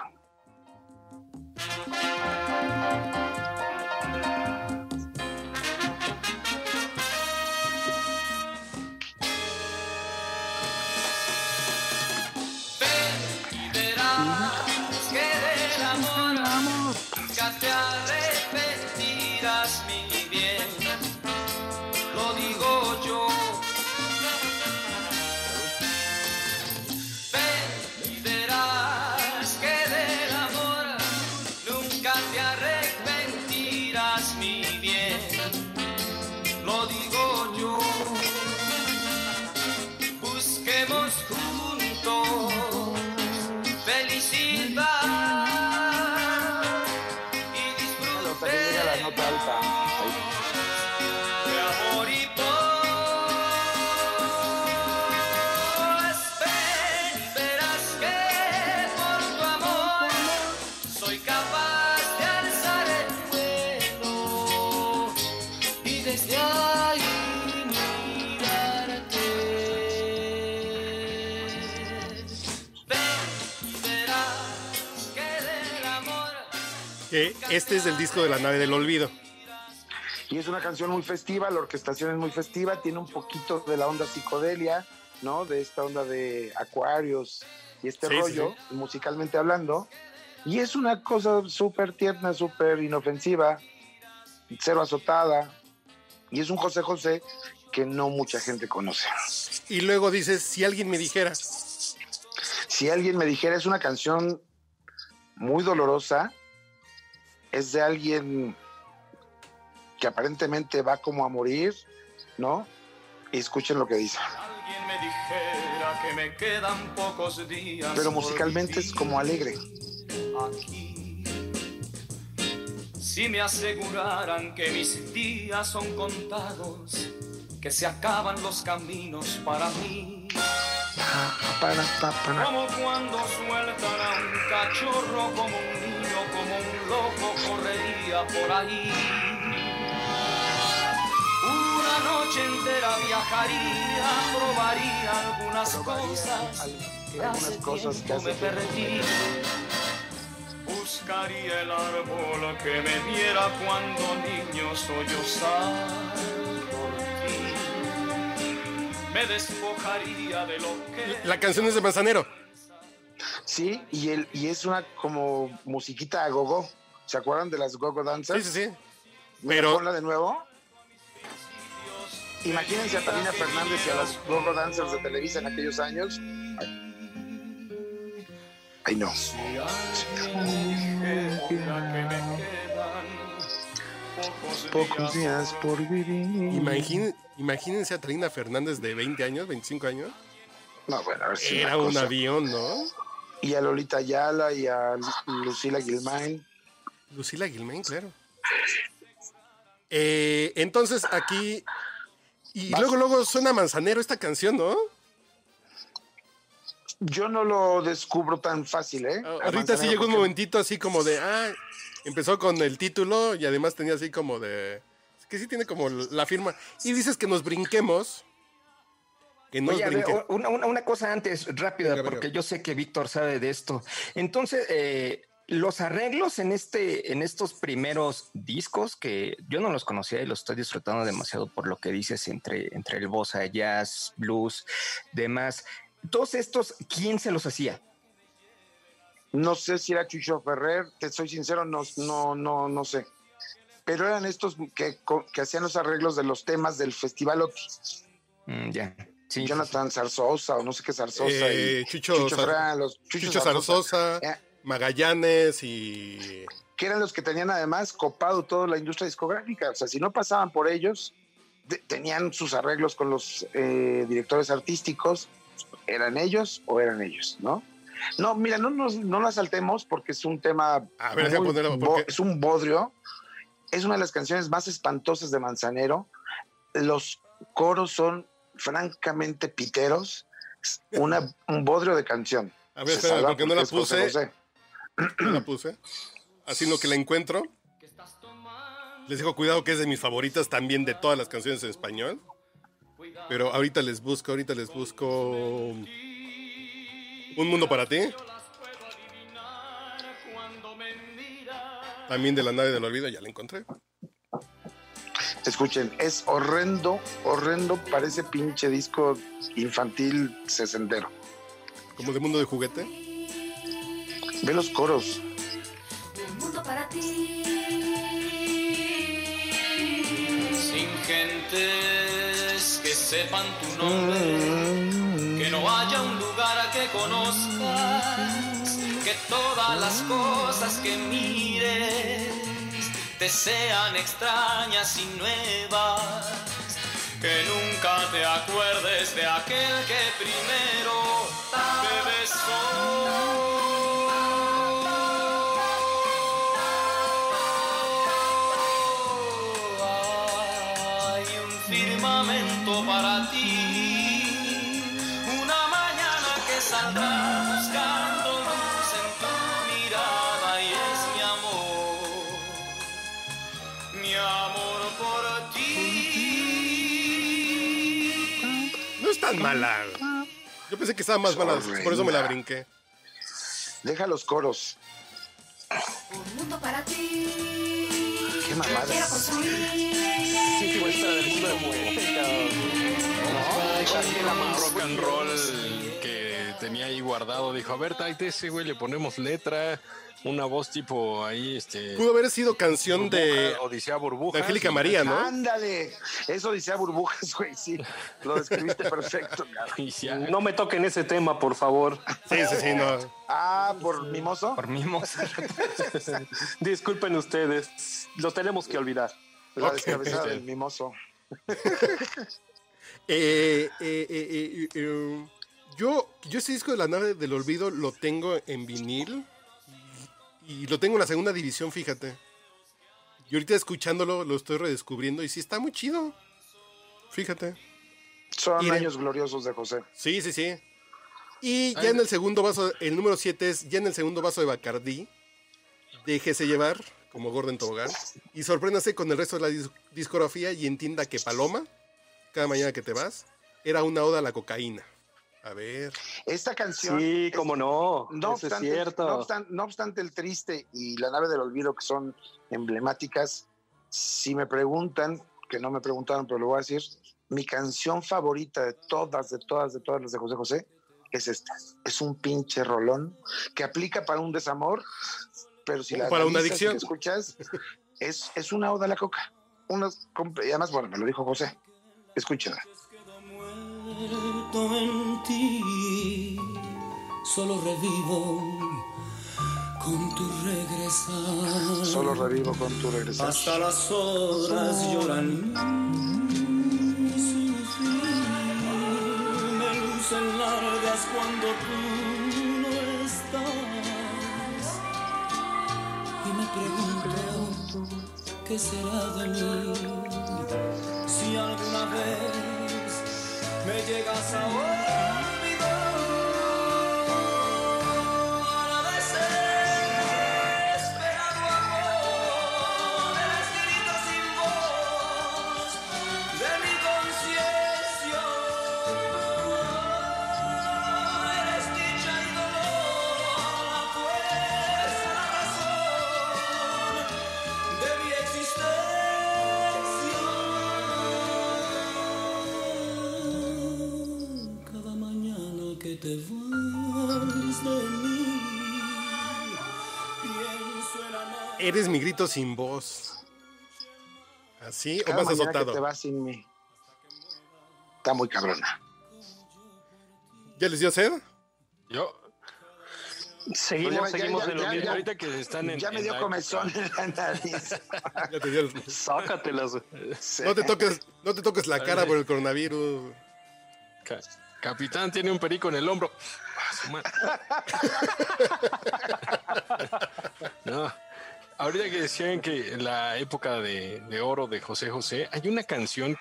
Que este es el disco de la nave del olvido. Y es una canción muy festiva, la orquestación es muy festiva, tiene un poquito de la onda psicodelia, ¿no? De esta onda de acuarios y este Sí, sí, rollo, musicalmente hablando. Y es una cosa súper tierna, súper inofensiva, cero azotada. Y es un José José que no mucha gente conoce. Y luego dices, si alguien me dijera, Si alguien me dijera, es una canción muy dolorosa, es de alguien que aparentemente va como a morir, ¿no? Y escuchen lo que dice. Alguien me dijera que me quedan pocos días. Pero musicalmente es como alegre. Aquí. Si me aseguraran que mis días son contados, que se acaban los caminos para mí. Para. Como cuando sueltan a un cachorro, como un niño, loco correría por ahí. Una noche entera viajaría, probaría algunas cosas que algunas hace cosas que me perdí. Buscaría el árbol que me viera cuando niño sollozar por ti. Me despojaría de lo que la canción es de Manzanero. Sí, y, el, y es una como musiquita a gogo. ¿Se acuerdan de las gogo Sí, dancers? sí, sí. Mira, Pero- ponla de nuevo. Imagínense a Talina Fernández y a las gogo dancers de Televisa en aquellos años. Ay, no. Pocos días por vivir. Imagín- imagínense a Trina Fernández de 20 años, 25 años. No, bueno, a ver si Era una un cosa. avión, ¿no? Y a Lolita Ayala y a Lu- Lucila Gilmain. Lucila Gilmain, claro. Eh, entonces aquí. Y Vas. luego, luego suena Manzanero esta canción, ¿no? Yo no lo descubro tan fácil, ¿eh? A Ahorita sí llegó un momentito así como de. Ah, empezó con el título y además tenía así como de. Que sí tiene como la firma. Y dices que nos brinquemos. Que nos Oye, ver, una, una- una cosa antes, rápida, Venga, venga. porque yo sé que Víctor sabe de esto. Entonces, eh, los arreglos en este, en estos primeros discos que yo no los conocía y los estoy disfrutando demasiado por lo que dices entre, entre el bossa, jazz, blues, demás. Todos estos, ¿quién se los hacía? No sé si era Chucho Ferrer, te soy sincero, no, no, no, no sé. Pero eran estos que, que hacían los arreglos de los temas del Festival Oti. Mm, ya. Sí, sí, Jonathan Zarzosa o no sé qué Zarzosa. Eh, y Chucho Chucho Zar- Ferrer, los Chucho, Chucho Zarzosa, Zarzosa, Eh, Magallanes y. que eran los que tenían además copado toda la industria discográfica. O sea, si no pasaban por ellos, de- tenían sus arreglos con los eh, directores artísticos, eran ellos o eran ellos, ¿no? No, mira, no nos no la saltemos porque es un tema. A ver, muy ponerlo, porque- Es un bodrio. Es una de las canciones más espantosas de Manzanero. Los coros son francamente piteros. Una, un bodrio de canción. A ver, salva porque no la puse. La puse. Así lo que la encuentro. Les digo, cuidado que es de mis favoritas también de todas las canciones en español. Pero ahorita les busco, ahorita les busco. Un mundo para ti. También de la nave del olvido, ya la encontré. Escuchen, es horrendo, horrendo, parece pinche disco infantil sesentero. Como de mundo de juguete. Ve los coros. Un mundo para ti. Sin gentes que sepan tu nombre, que no haya un lugar a que conozcas, que todas las cosas que mires te sean extrañas y nuevas, que nunca te acuerdes de aquel que primero te besó. Mala. Yo pensé que estaba más mala, por eso me la brinqué. Deja los coros. Un mundo para ti. Qué mamadas. Quiero construir. Sí, igual está del equipo de muerte, cabrón. Rock and roll tenía ahí guardado dijo, a ver, tráete ese güey, le ponemos letra, una voz tipo ahí, este... Pudo haber sido canción de, Odisea Burbuja. de Angélica María, ¿no? Ándale. Eso dice a burbujas, güey, sí. Lo describiste perfecto, cabrón. No me toquen ese tema, por favor. Sí, sí, sí, no. Ah, por mimoso. Por mimos. Disculpen ustedes, lo tenemos que olvidar. La Ok. descabezada del mimoso. Eh, eh, eh, eh, eh, yo, yo ese disco de la nave del olvido lo tengo en vinil y, y lo tengo en la segunda división, fíjate. Y ahorita escuchándolo lo estoy redescubriendo y sí está muy chido. Fíjate. Son Y de- años gloriosos de José. Sí, sí, sí. Y ya en el segundo vaso, el número 7 es ya en el segundo vaso de Bacardí. Déjese llevar, como Gordon Tobogán. Y sorpréndase con el resto de la dis- discografía y entienda que Paloma, cada mañana que te vas, era una oda a la cocaína. A ver. Esta canción. Sí, es- cómo no. No Eso es obstante, cierto. no, obstan- no obstante el triste y la nave del olvido que son emblemáticas, si me preguntan, que no me preguntaron, pero lo voy a decir, mi canción favorita de todas, de todas, de todas las de José José es esta. Es un pinche rolón que aplica para un desamor, pero si la Para una analizas adicción. escuchas, es, es una oda a la coca. Una, comp- y además, bueno, me lo dijo José. Escúchala. En ti, solo revivo con tu regresar. Solo revivo con tu regresar. Hasta las horas lloran me lucen largas cuando tú no estás. Y me pregunto, ¿qué será de mí? Si alguna vez me llegas a Eres mi grito sin voz. ¿Así o Cada más mañana que azotado? te vas sin mí. Está muy cabrona. ¿Ya les dio sed? Yo, Seguimos, Pues ya- seguimos ya- en lo ya- mismo. ya- ahorita que están en... Ya me en dio la comezón en la nariz. Ya te dio el- Sácatelas. No te toques, no te toques la cara por el coronavirus. Ca- Capitán tiene un perico en el hombro. Ah, su. No. Ahorita que decían que la época de, de oro de José José, hay una canción,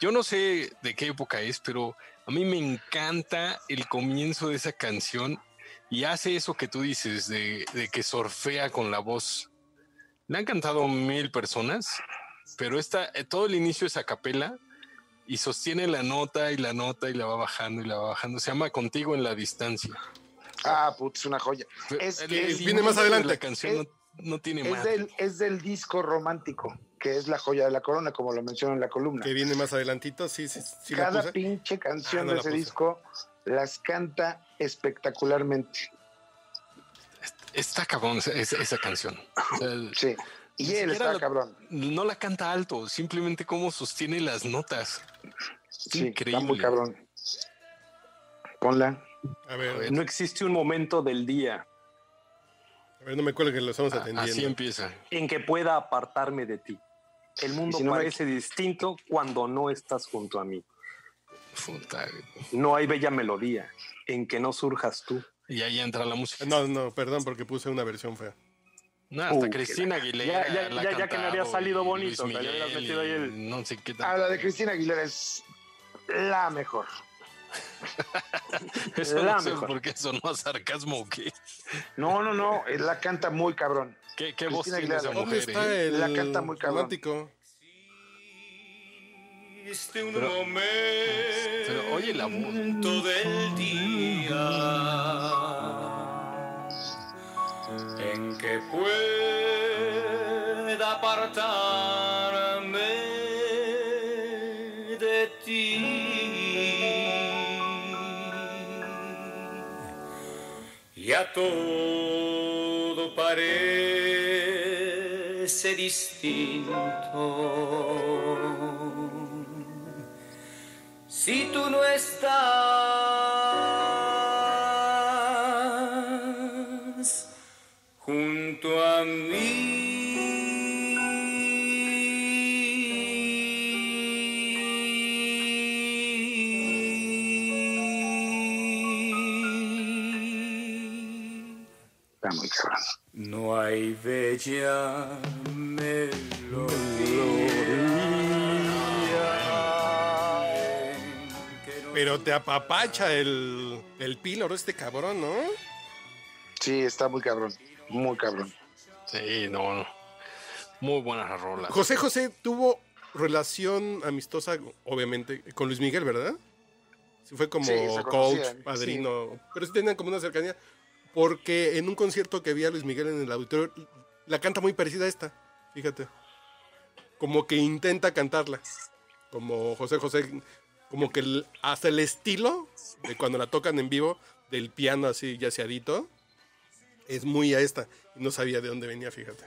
yo no sé de qué época es, pero a mí me encanta el comienzo de esa canción y hace eso que tú dices, de, de que surfea con la voz. Le han cantado mil personas, pero esta, eh, todo el inicio es a capela y sostiene la nota y la nota y la va bajando y la va bajando. Se llama Contigo en la distancia. Ah, putz, es una joya. Es, El- viene más adelante. La canción Es- no, no tiene es más. del, es del disco romántico, que es la joya de la corona, como lo menciono en la columna. Que viene más adelantito, sí, sí, sí la Cada puse. pinche canción Ah, no de ese puse. disco las canta espectacularmente. Está cabrón esa, canción. O sea, Sí. Y él está cabrón. no la canta alto, simplemente cómo sostiene las notas. Sí, Increíble. está muy cabrón. Ponla. A ver, No existe un momento del día a ver, no me cuelgue que lo estamos atendiendo. Así empieza. en que pueda apartarme de ti. El mundo Y si no me- parece distinto cuando no estás junto a mí. Puta. No hay bella melodía en que no surjas tú. Y ahí entra la música. No, no, perdón, porque puse una versión fea. No, hasta Uh, Cristina Aguilera. ya- ya- la ya- ya que me había salido bonito, Luis que le hubieras Miguel, metido ahí y el- No sé qué Ah, la de Cristina Aguilera es la mejor. Eso la no sé mejor. por qué sonó sarcasmo o qué. No, no, no, la canta muy cabrón. ¿Qué, qué voz tiene esa Aguilera. ¿Dónde mujer? está eh? el La canta muy cabrón. romántico? Existe un Pero- momento Pero oye la voz. del día en que pueda apartarme Todo parece distinto. Si tú no estás junto a mí. No hay bella melodía. Pero te apapacha el, el píloro este cabrón, ¿no? Sí, está muy cabrón. Muy cabrón. Sí, no, no. Muy buenas rolas. José José tuvo relación amistosa, obviamente, con Luis Miguel, ¿verdad? Sí, fue como Sí, coach, padrino, pero sí tenían como una cercanía, porque en un concierto que vi a Luis Miguel en el auditorio, la canta muy parecida a esta, fíjate. Como que intenta cantarla, como José José, como que el- hasta el estilo de cuando la tocan en vivo, del piano así yaceadito, es muy a esta, y no sabía de dónde venía, fíjate.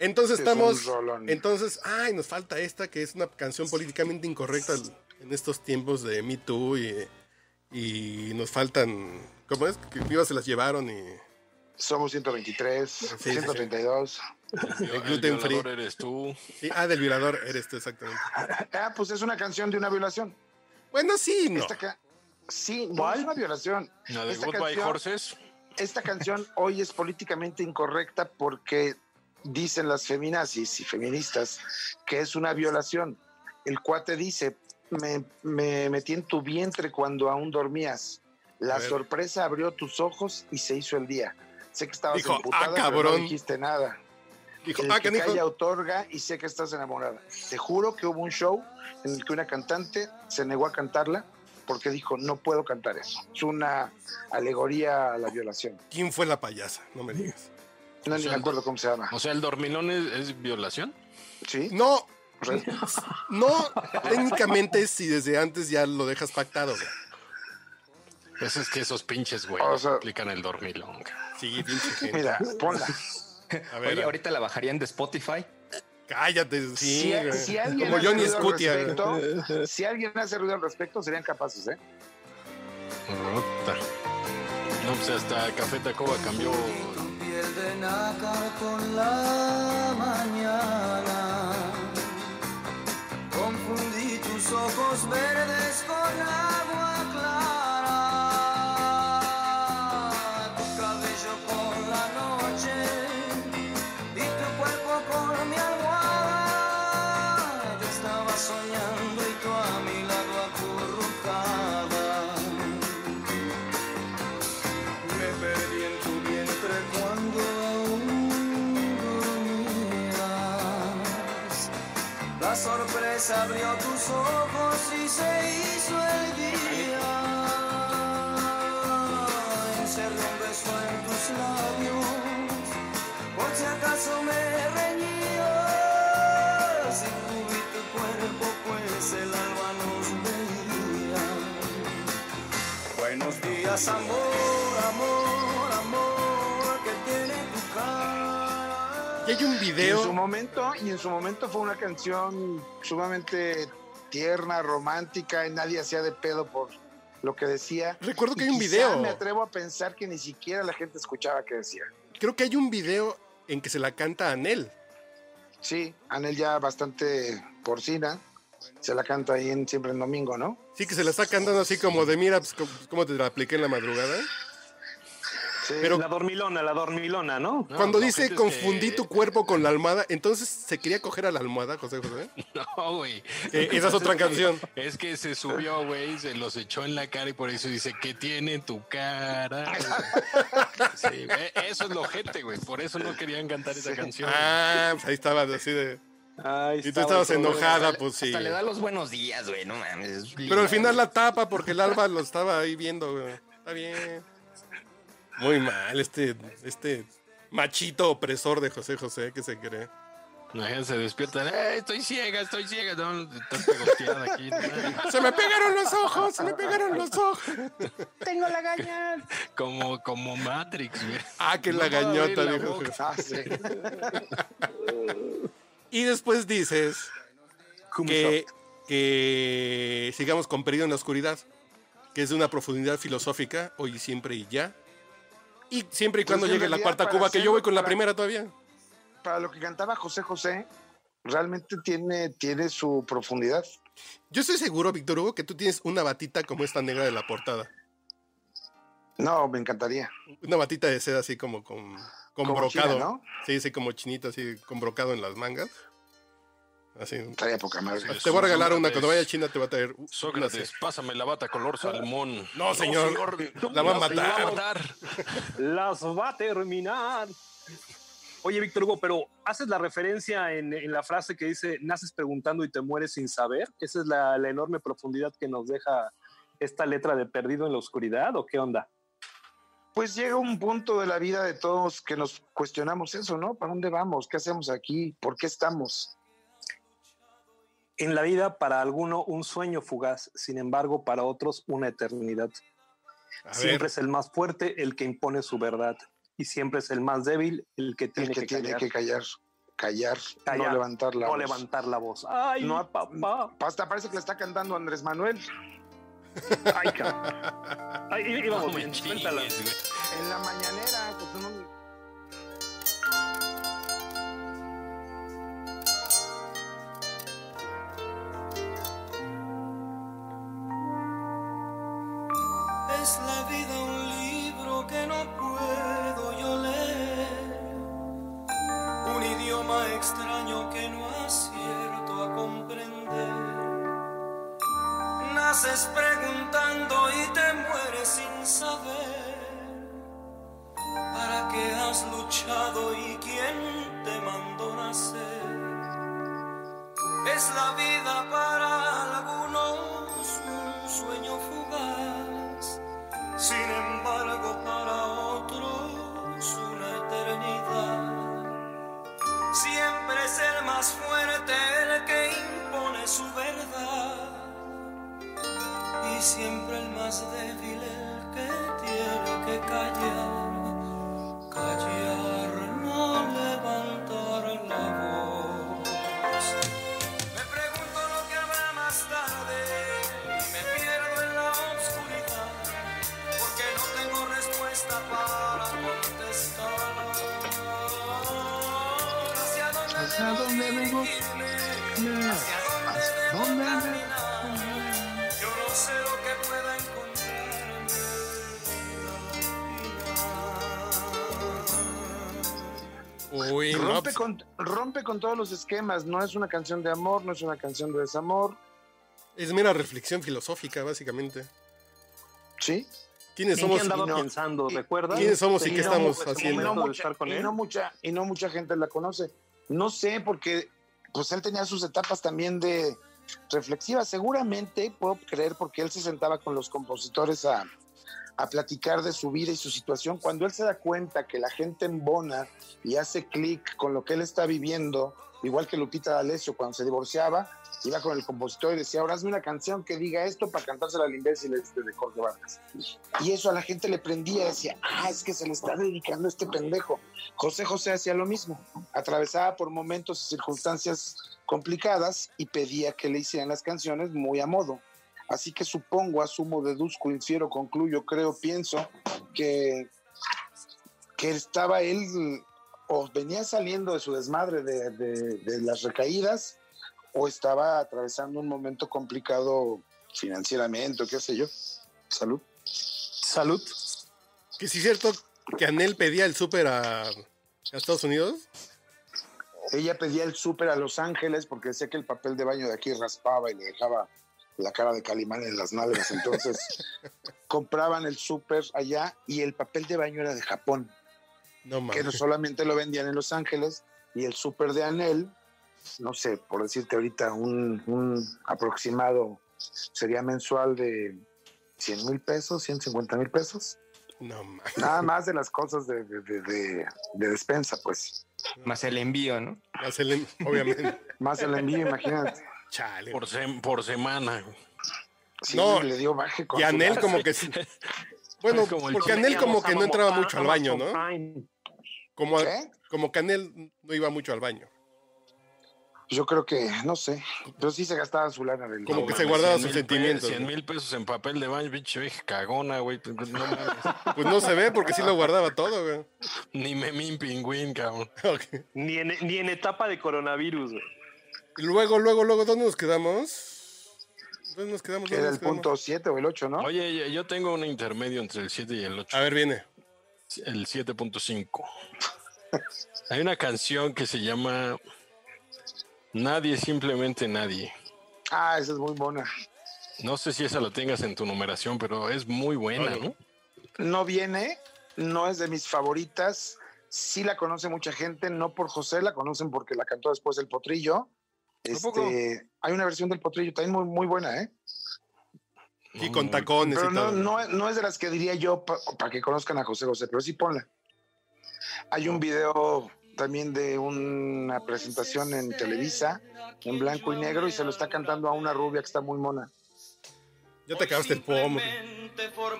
Entonces estamos. Entonces, ay, nos falta esta que es una canción políticamente incorrecta en estos tiempos de Me Too y, y nos faltan. ¿Cómo es? Que vivas se las llevaron y. Somos 123, sí. 132. de El gluten free. violador eres tú. Sí, ah, del violador eres tú, exactamente. Ah, pues es una canción de una violación. Bueno, sí, no. Esta ca- sí, no es una violación. La de Esta Goodbye canción- Horses. Esta canción hoy es políticamente incorrecta porque dicen las feminazis y feministas que es una violación. El cuate dice, me, me metí en tu vientre cuando aún dormías. La sorpresa abrió tus ojos y se hizo el día. Sé que estabas Dijo, emputada, "Ah, pero cabrón". no dijiste nada. Dijo, El ah, que calla otorga y sé que estás enamorada. Te juro que hubo un show en el que una cantante se negó a cantarla porque dijo, no puedo cantar eso. Es una alegoría a la violación. ¿Quién fue la payasa? No me digas. No, O ni me acuerdo cómo se llama. O sea, el dormilón es, es violación. ¿Sí? No, no, técnicamente si desde antes ya lo dejas pactado. güey. Pues es que esos pinches, güey, O sea- aplican el dormilón. Sí, pinche gente. Mira, ponla. A ver, Oye, a- ahorita la bajarían de Spotify. cállate, sí, si, güey. si alguien Como hace Johnny ruido al Scutia. respecto, si alguien hace ruido al respecto, serían capaces, ¿eh? Puta. No, pues hasta Café Tacoba cambió. piel de nácar con la mañana. Confundí tus ojos verdes con agua clara. Abrió tus ojos y se hizo el día. Encerré un beso en tus labios, por si acaso me reñías. Y cubrí tu cuerpo, pues el alba nos veía. Buenos días, amor, amor, hay un Y en su video, momento, y en su momento fue una canción sumamente tierna, romántica, y nadie hacía de pedo por lo que decía. recuerdo que Y hay un video, Me atrevo a pensar que ni siquiera la gente escuchaba qué decía. creo que hay un video en que se la canta a Anel. Sí, Anel ya bastante porcina. Se la canta ahí en, siempre en domingo, ¿no? Sí, que se la está cantando así como de, mira, pues, cómo te la apliqué en la madrugada. Sí. Pero La dormilona, la dormilona, ¿no? No, cuando dice confundí que- tu cuerpo con la almohada, entonces se quería coger a la almohada, José José. No, güey. Eh, esa es otra canción. Es que se subió, güey, se los echó en la cara y por eso dice, ¿qué tiene en tu cara? Sí, güey, eso es lo gente, güey. Por eso no querían cantar esa canción. Ah, pues ahí estaba así de. Y tú estaba estabas enojada, Hasta- pues sí. Hasta le da los buenos días, güey, no mames. es Pero al final la tapa porque el alba lo estaba ahí viendo, güey. Está bien. Muy mal, este, este machito opresor de José José que se cree. Imagínate, se despiertan. "Eh, estoy ciega, estoy ciega. No, aquí. Se me pegaron los ojos, se me pegaron los ojos. Tengo la gaña. Como, como Matrix, güey. Ah, que la No gañota, la dijo. Ah. Y después dices que, que sigamos con Perdido en la Oscuridad, que es de una profundidad filosófica, hoy y siempre y ya. Y siempre y cuando llegue la cuarta Cuba, que yo voy con la primera todavía. Para lo que cantaba José José, realmente tiene, tiene su profundidad. Yo estoy seguro, Víctor Hugo, que tú tienes una batita como esta negra de la portada. No, me encantaría. Una batita de seda así como con, con Como brocado. china, ¿no? Sí, sí, como chinita, así con brocado en las mangas. Así. Estaría poca madre. Te voy a regalar una, cuando vaya a China te va a traer Sócrates, pásame la bata color salmón. No, señor. La va a La va a matar. matar. Las va a terminar. Oye, Víctor Hugo, pero haces la referencia en, en la frase que dice, naces preguntando y te mueres sin saber. Esa es la, la enorme profundidad que nos deja esta letra de Perdido en la Oscuridad, ¿o qué onda? Pues llega un punto de la vida de todos que nos cuestionamos eso, ¿no? ¿Para dónde vamos? ¿Qué hacemos aquí? ¿Por qué estamos? En la vida, para alguno, un sueño fugaz, sin embargo, para otros, una eternidad. A Siempre ver, es el más fuerte el que impone su verdad, y siempre es el más débil el que tiene El que, que, tiene callar, que callar, callar, Callar, no levantar la no voz. levantar la voz. Ay, No, papá. Hasta parece que le está cantando Andrés Manuel. Ay, cabrón. Ay, y- y vamos No me bien, cuéntala. En la mañanera, con todos los esquemas. No es una canción de amor, no es una canción de desamor. es mera reflexión filosófica, básicamente. ¿Sí? ¿Quiénes ¿En somos? qué y no- pensando? y- ¿Recuerdas? ¿Quiénes somos y Sí, qué no, estamos pues, haciendo? Y no, mucha, estar con y no mucha, y no mucha gente la conoce. No sé, porque pues él tenía sus etapas también de reflexivas. Seguramente puedo creer porque él se sentaba con los compositores a, a platicar de su vida y su situación. Cuando él se da cuenta que la gente embona y hace clic con lo que él está viviendo, igual que Lupita D'Alessio cuando se divorciaba, iba con el compositor y decía, ahora hazme una canción que diga esto para cantársela al imbécil este de Jorge Vargas. Y eso a la gente le prendía, decía, ah, es que se le está dedicando este pendejo. José José hacía lo mismo, atravesaba por momentos y circunstancias complicadas y pedía que le hicieran las canciones muy a modo. Así que supongo, asumo, deduzco, infiero, concluyo, creo, pienso que, que estaba él o venía saliendo de su desmadre de, de- de las recaídas o estaba atravesando un momento complicado financieramente o qué sé yo. Salud. Salud. Que sí es cierto que Anel pedía el súper a, a Estados Unidos. Ella pedía el súper a Los Ángeles porque decía que el papel de baño de aquí raspaba y le dejaba la cara de Calimán en las nalgas. Entonces compraban el súper allá y el papel de baño era de Japón, No que no mames. solamente lo vendían en Los Ángeles y el súper de Anel, no sé, por decirte ahorita, un, un aproximado sería mensual de 100 mil pesos, 150 mil pesos. No, ma- Nada más de las cosas de, de, de- de- de despensa, pues. Más el envío, ¿no? más el- obviamente. Más el envío, imagínate. Chale. Por, sem- por semana. güey. Sí, No, le dio baje con Y Anel como que sí. Bueno, como porque Anel como que no entraba mucho al baño, ¿no? Como, ¿Qué? como que Anel no iba mucho al baño. Yo creo que, no sé, pero sí se gastaba su lana del Como No que se guardaba 100 sus sentimientos, pe- 100 ¿no? mil pesos en papel de baño, pinche vieja cagona, güey. pues, No mames. Pues no se ve porque sí lo guardaba todo, güey. Ni memín pingüín, cabrón. Ni en, ni en etapa de coronavirus. güey. Luego, luego, luego, ¿dónde nos quedamos? ¿Dónde nos quedamos? que ¿Dónde era nos el punto 7 o el 8, ¿no? Oye, yo- yo tengo un intermedio entre el 7 y el 8. A ver, viene. El 7.5. Hay una canción que se llama Nadie, simplemente nadie. Ah, esa es muy buena. No sé si esa la tengas en tu numeración, pero es muy buena, ¿no? No viene, no es de mis favoritas. Sí la conoce mucha gente, no por José, la conocen porque la cantó después el Potrillo. Este, hay una versión del Potrillo también muy, muy buena, ¿eh? Y con tacones Pero y no, todo. no, no es de las que diría yo para que conozcan a José José, pero sí ponla. Hay un video también de una presentación en Televisa, en blanco y negro, y se lo está cantando a una rubia que está muy mona. Ya te acabaste el pomo.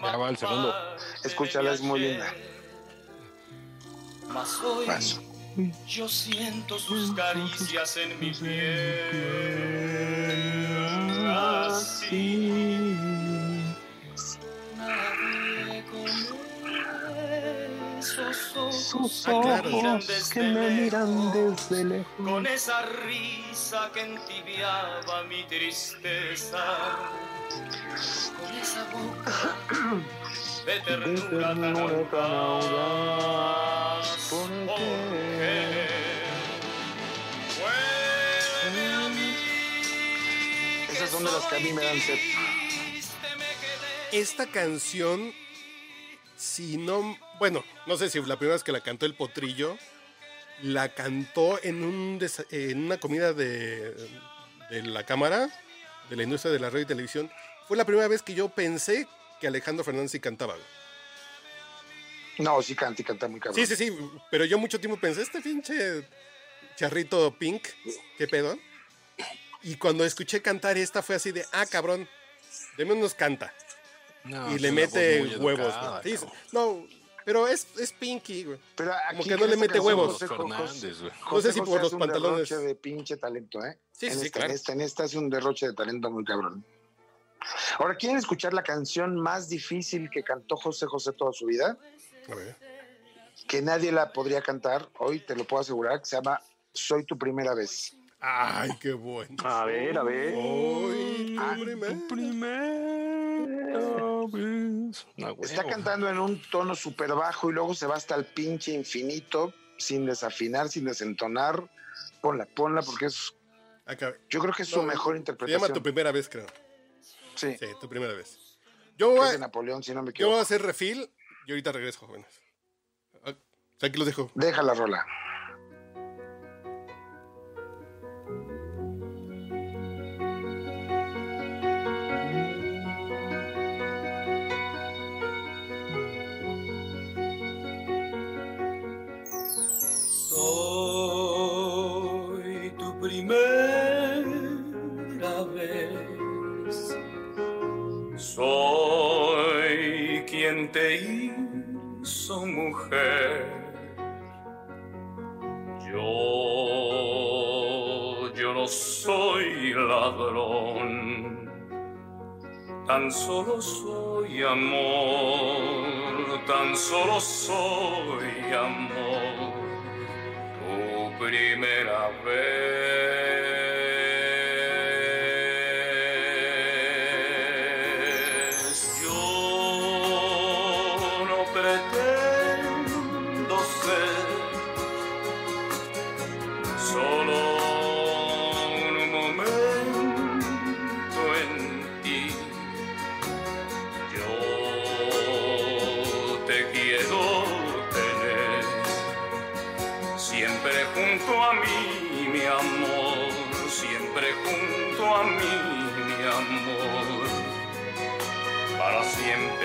Ya va el segundo. Escúchala, es muy linda. Paso. Yo siento sus caricias en mi piel. Así. Nadie con esos ojos Ah, que Ojos me miran desde lejos. Con esa risa que entibiaba mi tristeza. Con esa boca de ternura tan ternura tan audaz. ¿Por qué? Porque vuelve a mí. Esas son de las que a mí me dan sed. Esta canción, si no. Bueno, no sé si la primera vez que la cantó el potrillo, la cantó en, un desa- en una comida de, de la cámara, de la industria de la radio y televisión. Fue la primera vez que yo pensé que Alejandro Fernández sí cantaba. No, sí canta y canta muy cabrón. Sí, sí, sí, pero yo mucho tiempo pensé, este pinche charrito pink, ¿qué pedo? Y cuando escuché cantar esta fue así de, ah, cabrón, de menos canta. No, y es le mete huevos. educada, güey. Sí, cabrón. no, pero es, es pinky, güey. Pero aquí Como que no le mete huevos. José- Fernández, güey. No sé si José por los un pantalones. derroche de pinche talento, ¿eh? Sí, sí, en sí, esta, claro. En esta, en esta hace un derroche de talento muy cabrón. Ahora, ¿quieren escuchar la canción más difícil que cantó José José toda su vida? A ver. Que nadie la podría cantar, hoy te lo puedo asegurar, que se llama Soy tu primera vez. Ay, qué bueno. A ver, a ver. Ay, Ah, tu primer- Primera vez. No, güey. Está cantando en un tono súper bajo y luego se va hasta el pinche infinito, sin desafinar, sin desentonar. Ponla, ponla, porque es, Acá. yo creo que es su No, mejor Se llama interpretación. tu primera vez, creo. Sí, Sí, tu primera vez. Yo voy, a, Napoleón, si no me yo voy a hacer refil y ahorita regreso, jóvenes. Ah, Aquí los dejo. Deja la rola. Soy quien te hizo mujer. Yo, yo no soy ladrón. Tan solo soy amor, tan solo soy amor tu primera vez.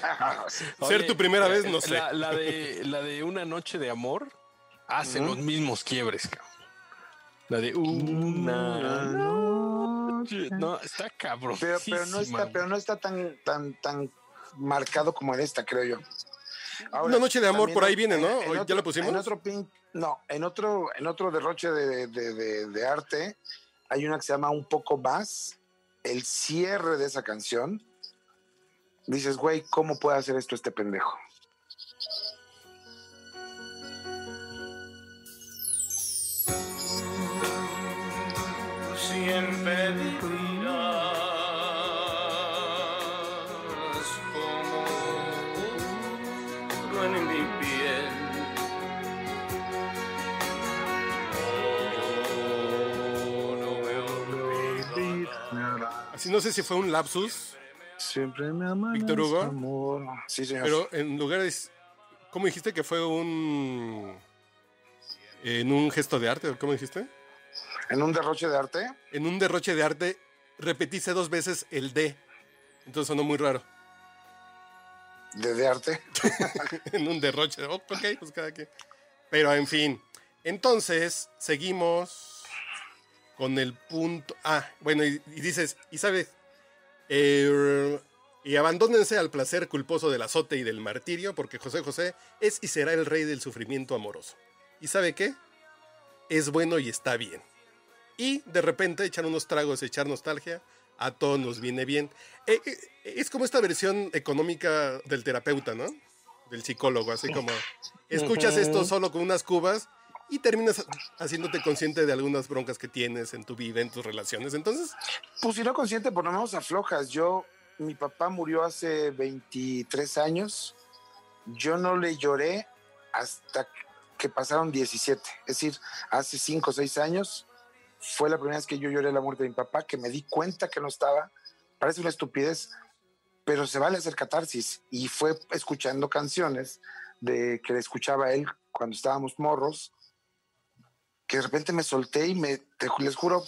Ser tu primera vez, no sé. La, la de, la de Una Noche de Amor hace los mismos quiebres, cabrón. La de Una Noche. No, está cabrón. Pero, pero no está, pero no está tan, tan, tan marcado como en esta, creo yo. Ahora, Una noche de amor por ahí en- viene, ¿no? en ¿Hoy ¿Ya lo pusimos? En otro pin- no, en otro, en otro derroche de, de- de- de arte hay una que se llama Un poco más. El cierre de esa canción. Dices, güey, ¿cómo puede hacer esto este pendejo? siempre vivirás como en mi piel. Oh, no me olvidarás. Así no sé si fue un lapsus, Siempre me. Víctor Hugo. amor. Sí, señor. pero en lugares. ¿Cómo dijiste que fue un. En un gesto de arte? ¿Cómo dijiste? en un derroche de arte, En un derroche de arte repetiste dos veces el D. Entonces sonó muy raro. de, de arte. en un derroche. Oh, ok, pues cada quien. Pero en fin. Entonces, seguimos con el punto. Ah, bueno, y, y dices, y sabes, eh, y abandónense al placer culposo del azote y del martirio, porque José José es y será el rey del sufrimiento amoroso. ¿Y sabe qué? Es bueno y está bien. Y de repente echar unos tragos, echar nostalgia, a todos nos viene bien. Eh, eh, es como esta versión económica del terapeuta, ¿no? Del psicólogo, así como escuchas esto solo con unas cubas y terminas haciéndote consciente de algunas broncas que tienes en tu vida, en tus relaciones. Entonces, Pues si no consciente, por lo menos aflojas. Yo, mi papá murió hace 23 años. Yo no le lloré hasta que pasaron 17. Es decir, hace 5 o 6 años fue la primera vez que yo lloré la muerte de mi papá, que me di cuenta que no estaba. Parece una estupidez, pero se vale hacer catarsis. Y fue escuchando canciones de que le escuchaba a él cuando estábamos morros, que de repente me solté y me, te les juro,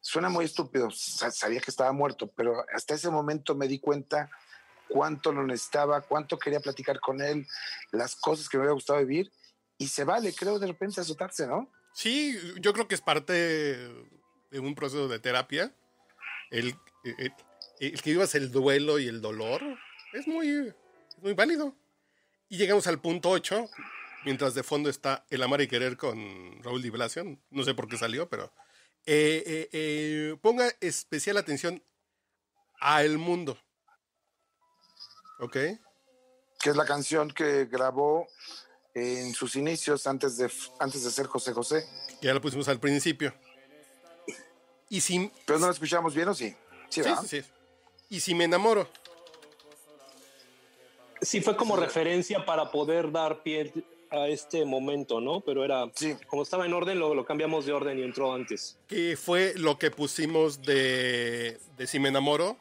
suena muy estúpido, sa- sabía que estaba muerto, pero hasta ese momento me di cuenta cuánto lo necesitaba, cuánto quería platicar con él, las cosas que me había gustado vivir, y se vale, creo, de repente azotarse, ¿no? sí, yo creo que es parte de un proceso de terapia. El, el- el que vivas el duelo y el dolor es muy, es muy válido. Y llegamos al punto 8, mientras de fondo está El amar y querer con Raúl Di Blasio. No sé por qué salió, pero eh, eh, eh, ponga especial atención a El Mundo. ¿Ok? Que es la canción que grabó en sus inicios antes de, antes de ser José José. Ya lo pusimos al principio. Y si, Pero no la escuchamos bien, ¿o sí? Sí, sí, sí. Y si me enamoro. Sí, fue como referencia para poder dar pie a este momento, ¿no? Pero era, Sí. como estaba en orden, lo, lo cambiamos de orden y entró antes. que fue lo que pusimos de, de Si me enamoro,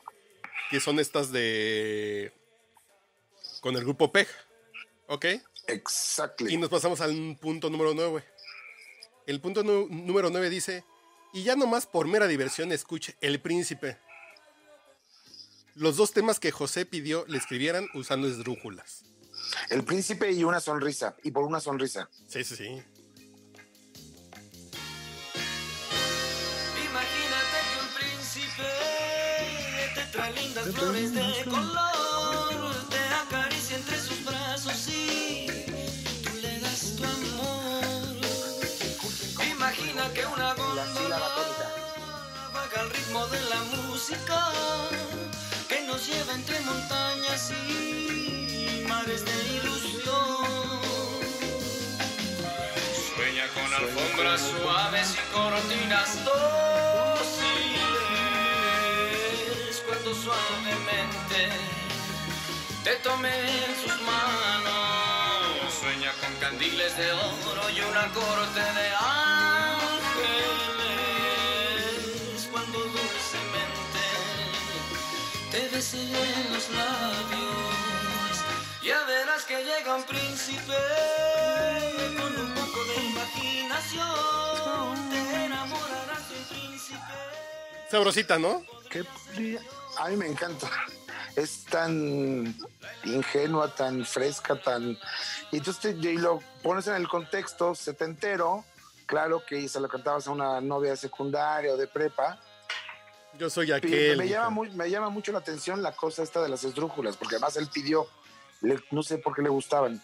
que son estas de... con el grupo PEG, ¿ok? Exactly. Y nos pasamos al punto número 9. El punto número 9 dice, y ya nomás por mera diversión escuche El Príncipe. Los dos temas que José pidió le escribieran usando esdrújulas. El príncipe y una sonrisa, y por una sonrisa. Sí, sí, sí. Imagínate que un príncipe te trae lindas flores de color, te acaricia entre sus brazos y tú le das tu amor. Imagina que una góndola vaga al ritmo de la música que nos lleva entre montañas y de ilusión. Sueña con alfombras suaves y cortinas dóciles cuando suavemente te tomé en sus manos. Sueña con candiles de oro y una corte de ángeles cuando dulcemente te besé en los labios. Ya verás que llega un príncipe con un poco de imaginación, te enamorarás de un príncipe. Sabrosita, ¿no? ¿Qué? A mí me encanta. Es tan ingenua, tan fresca, tan... Y entonces te- y lo pones en el contexto setentero, claro que se lo cantabas a una novia de secundaria o de prepa. Yo soy aquel. me, llama muy, me llama mucho la atención la cosa esta de las esdrújulas, porque además él pidió, le- no sé por qué le gustaban.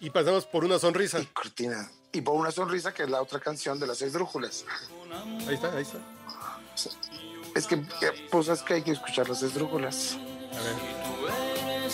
Y pasamos por una sonrisa. Y cortina. Y por una sonrisa, que es la otra canción de las esdrújulas. Ahí está, ahí está. Es que, eh, pues es que hay que escuchar las esdrújulas. A ver.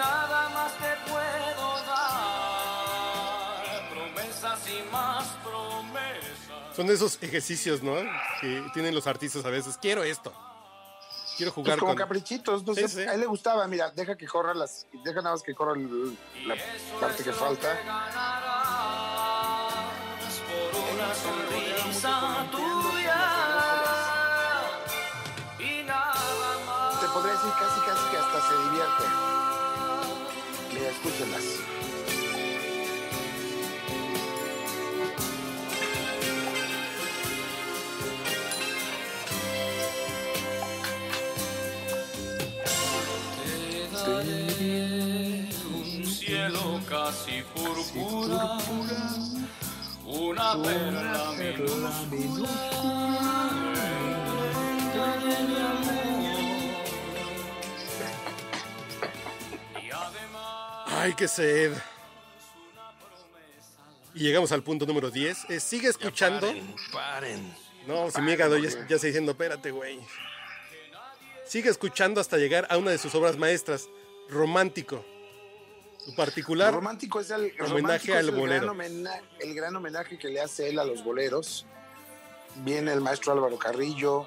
Nada más te puedo dar. Promesas y más promesas. Son esos ejercicios, ¿no? Que tienen los artistas a veces. Quiero esto. Quiero Pues jugar como con... caprichitos, no Sí, sé, sí. a él le gustaba, mira, deja que corra las, deja nada más que corra el- la parte que falta. Por una sonrisa tuya. Y nada más. Te podría decir casi casi que hasta se divierte. Mira, escúchenlas. Un cielo casi púrpura, una perla minúscula Ay, qué sed. Y llegamos al punto número 10. Eh, sigue escuchando. Paren, paren. No, si mi hígado ya, ya está diciendo, espérate, güey. Sigue escuchando hasta llegar a una de sus obras maestras, Romántico. Su particular. Romántico es el, homenaje es al el bolero. Gran homena- el gran homenaje que le hace él a los boleros. Viene el maestro Álvaro Carrillo,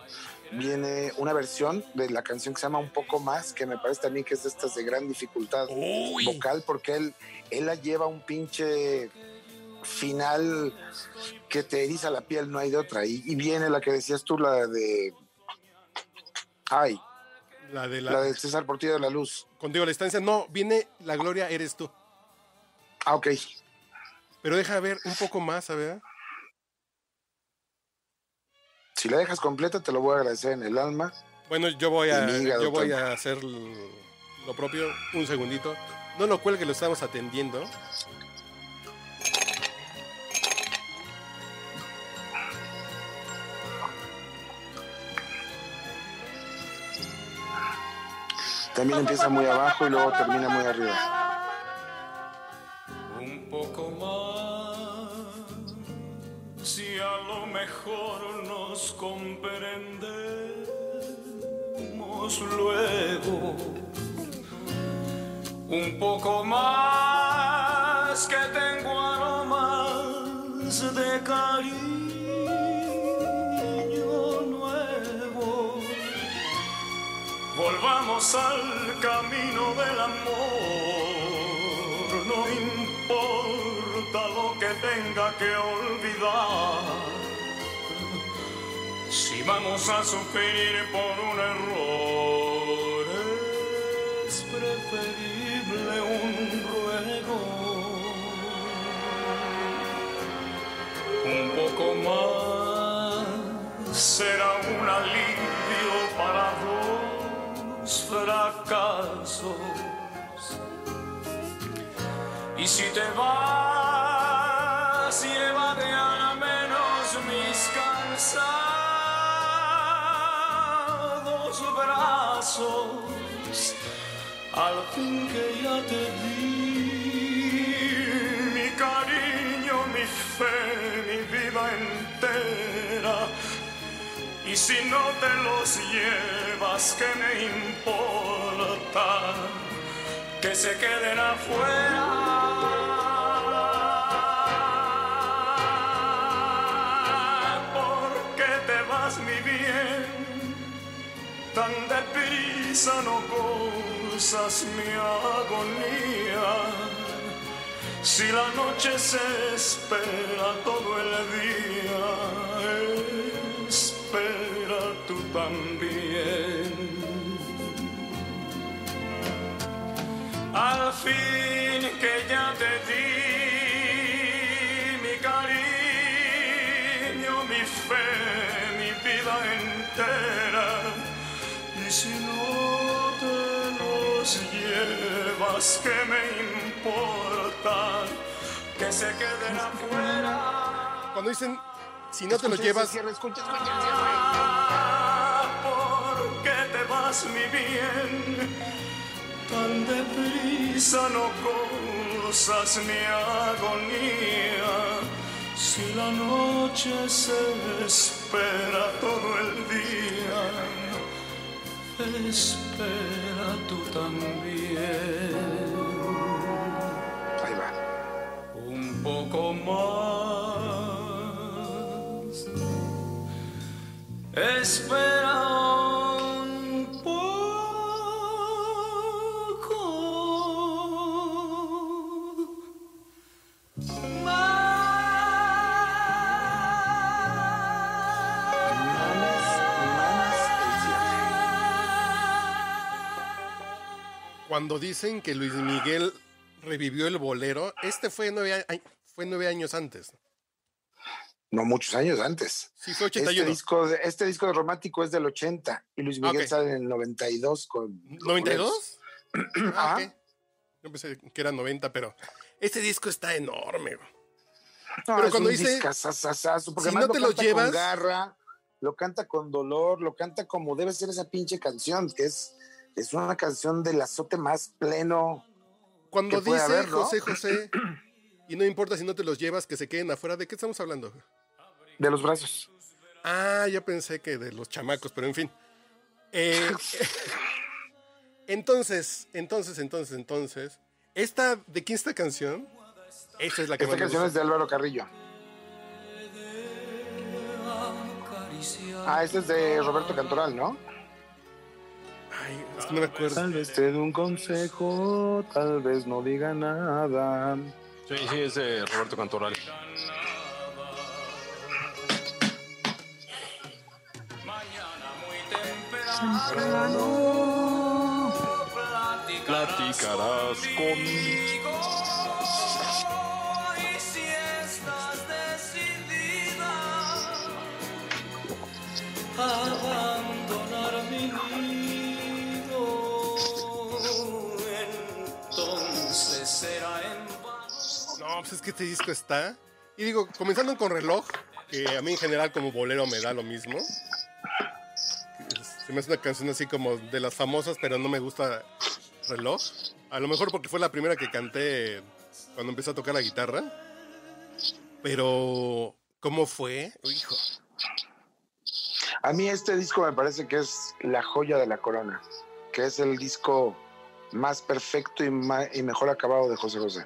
viene una versión de la canción que se llama Un poco más, que me parece también que es de estas de gran dificultad Uy. vocal, porque él, él la lleva un pinche final que te eriza la piel, no hay de otra. Y, y viene la que decías tú, la de. Ay, La de la. la de César Portillo de la Luz. Contigo a la distancia. No, viene La Gloria Eres tú. Ah, ok. Pero deja ver un poco más, a ver. Si la dejas completa, te lo voy a agradecer en el alma. Bueno, yo voy a, yo voy a hacer lo propio. Un segundito. No lo cuelgue, lo estamos atendiendo. También empieza muy abajo y luego termina muy arriba. un poco más. Si a lo mejor comprendemos luego. Un poco más que tengo aromas de cariño nuevo. Volvamos al camino del amor, no importa lo que tenga que olvidar. Si vamos a sufrir por un error, es preferible un ruego. Un poco más será un alivio para dos fracasos. Y si te vas, llévate al menos mis cansados Al fin que ya te di mi cariño, mi fe, mi vida entera. Y si no te los llevas, ¿qué me importa? Que se queden afuera. Cruzas mi agonía. Si la noche se espera todo el día, espera tú también. Al fin que ya te di los llevas, ¿qué me importa? Que se queden afuera. Cuando dicen, si no te lo llevas, ¿Por qué te vas, mi bien? Tan deprisa no cruzas mi agonía. Si la noche se espera todo el día, espera tú también. Ahí va. Un poco más. Espera cuando dicen que Luis Miguel revivió el bolero, este fue nueve, a- fue nueve años antes. No muchos años antes. Sí, fue Este 81. disco, de, este disco de romántico es del 80 y Luis Miguel Ok. sale en el 92 con. ¿92? Ah, Ajá. ok. Yo pensé que era 90, pero este disco está enorme. No, Pero es cuando un dice, porque si no te lo lo canta llevas- con garra, lo canta con dolor, lo canta como debe ser esa pinche canción, que es, es una canción del azote más pleno. Cuando que puede dice haber, ¿no? José José, y no importa si no te los llevas, que se queden afuera, ¿de qué estamos hablando? De los brazos. Ah, yo pensé que de los chamacos, pero en fin. Eh, entonces, entonces, entonces, entonces, esta, ¿de quién esta canción? Esta es la que Esta canción es de Álvaro Carrillo. Ah, este es de Roberto Cantoral, ¿no? Ay, es que no me acuerdo. Tal vez te dé un consejo, tal vez no diga nada. Sí, sí, es de Roberto Cantoral. Platicarás conmigo. Que este disco está. Y digo, comenzando con reloj, que a mí en general como bolero me da lo mismo. Se me hace una canción así como de las famosas, pero no me gusta reloj. A lo mejor porque fue la primera que canté cuando empecé a tocar la guitarra. Pero, ¿cómo fue? Hijo. A mí este disco me parece que es la joya de la corona, que es el disco más perfecto y, ma- y mejor acabado de José José.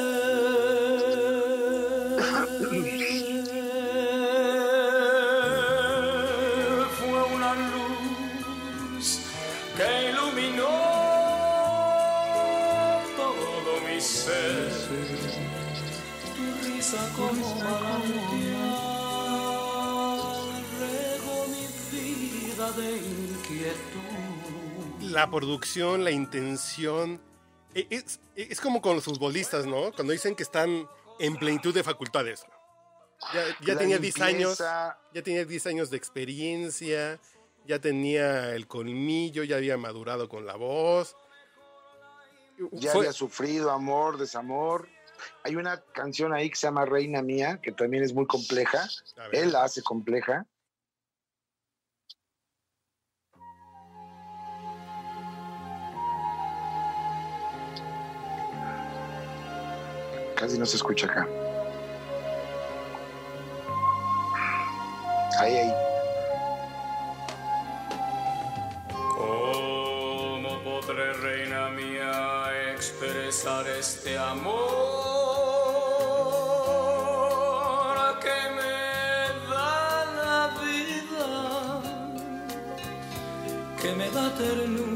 La producción, la intención. e- Es, es como con los futbolistas, ¿no? Cuando dicen que están en plenitud de facultades. Ya, tenía 10 años. limpieza, Ya tenía 10 años de experiencia, ya tenía el colmillo, ya había madurado con la voz. Ya Fue- había sufrido amor, desamor. Hay una canción ahí que se llama Reina Mía, que también es muy compleja. Él la hace compleja. Casi no se escucha acá. Ahí, ahí. ¿Cómo podré, reina mía, expresar este amor que me da ternura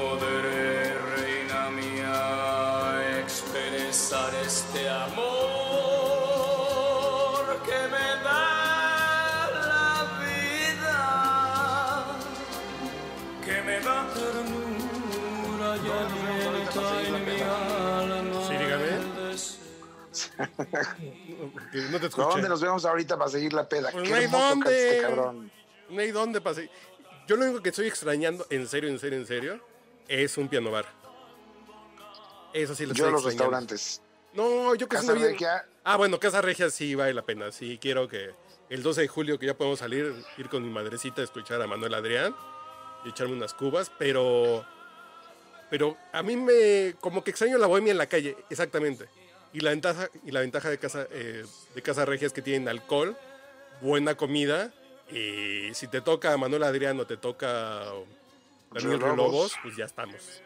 podré, reina mía, expresar este amor que me da la vida? Que me da ternura y alienta en mi alma. Sí, dígame. no te escuché. ¿Dónde nos vemos ahorita para seguir la peda? Pues Qué no hay dónde. este cabrón. No hay dónde pase. Yo lo único que estoy extrañando, en serio, en serio, en serio, es un piano bar. Eso sí lo Yo los restaurantes. No, yo que Casa Regia, Ah, bueno, Casa Regia sí vale la pena. Sí, quiero que el 12 de julio, que ya podemos salir, ir con mi madrecita a escuchar a Manuel Adrián y echarme unas cubas, pero. Pero a mí me. Como que extraño la bohemia en la calle, exactamente. Y la ventaja, y la ventaja de, casa, eh, de Casa Regia es que tienen alcohol, buena comida, y si te toca Manuel Adrián o te toca Daniel Río Río Lobos. Lobos, pues ya estamos.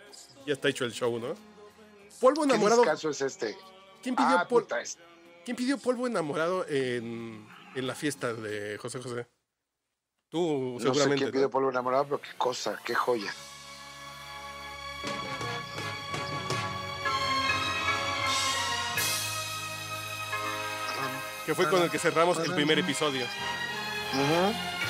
Ya está hecho el show, ¿no? Polvo ¿qué enamorado. caso es este? ¿Quién pidió, Ah, pol- es- ¿Quién pidió polvo enamorado en, en la fiesta de José José? Tú, no sé seguramente. quién ¿no? pidió polvo enamorado, pero qué cosa, qué joya. Que fue con el que cerramos el primer episodio. Ujú. Fui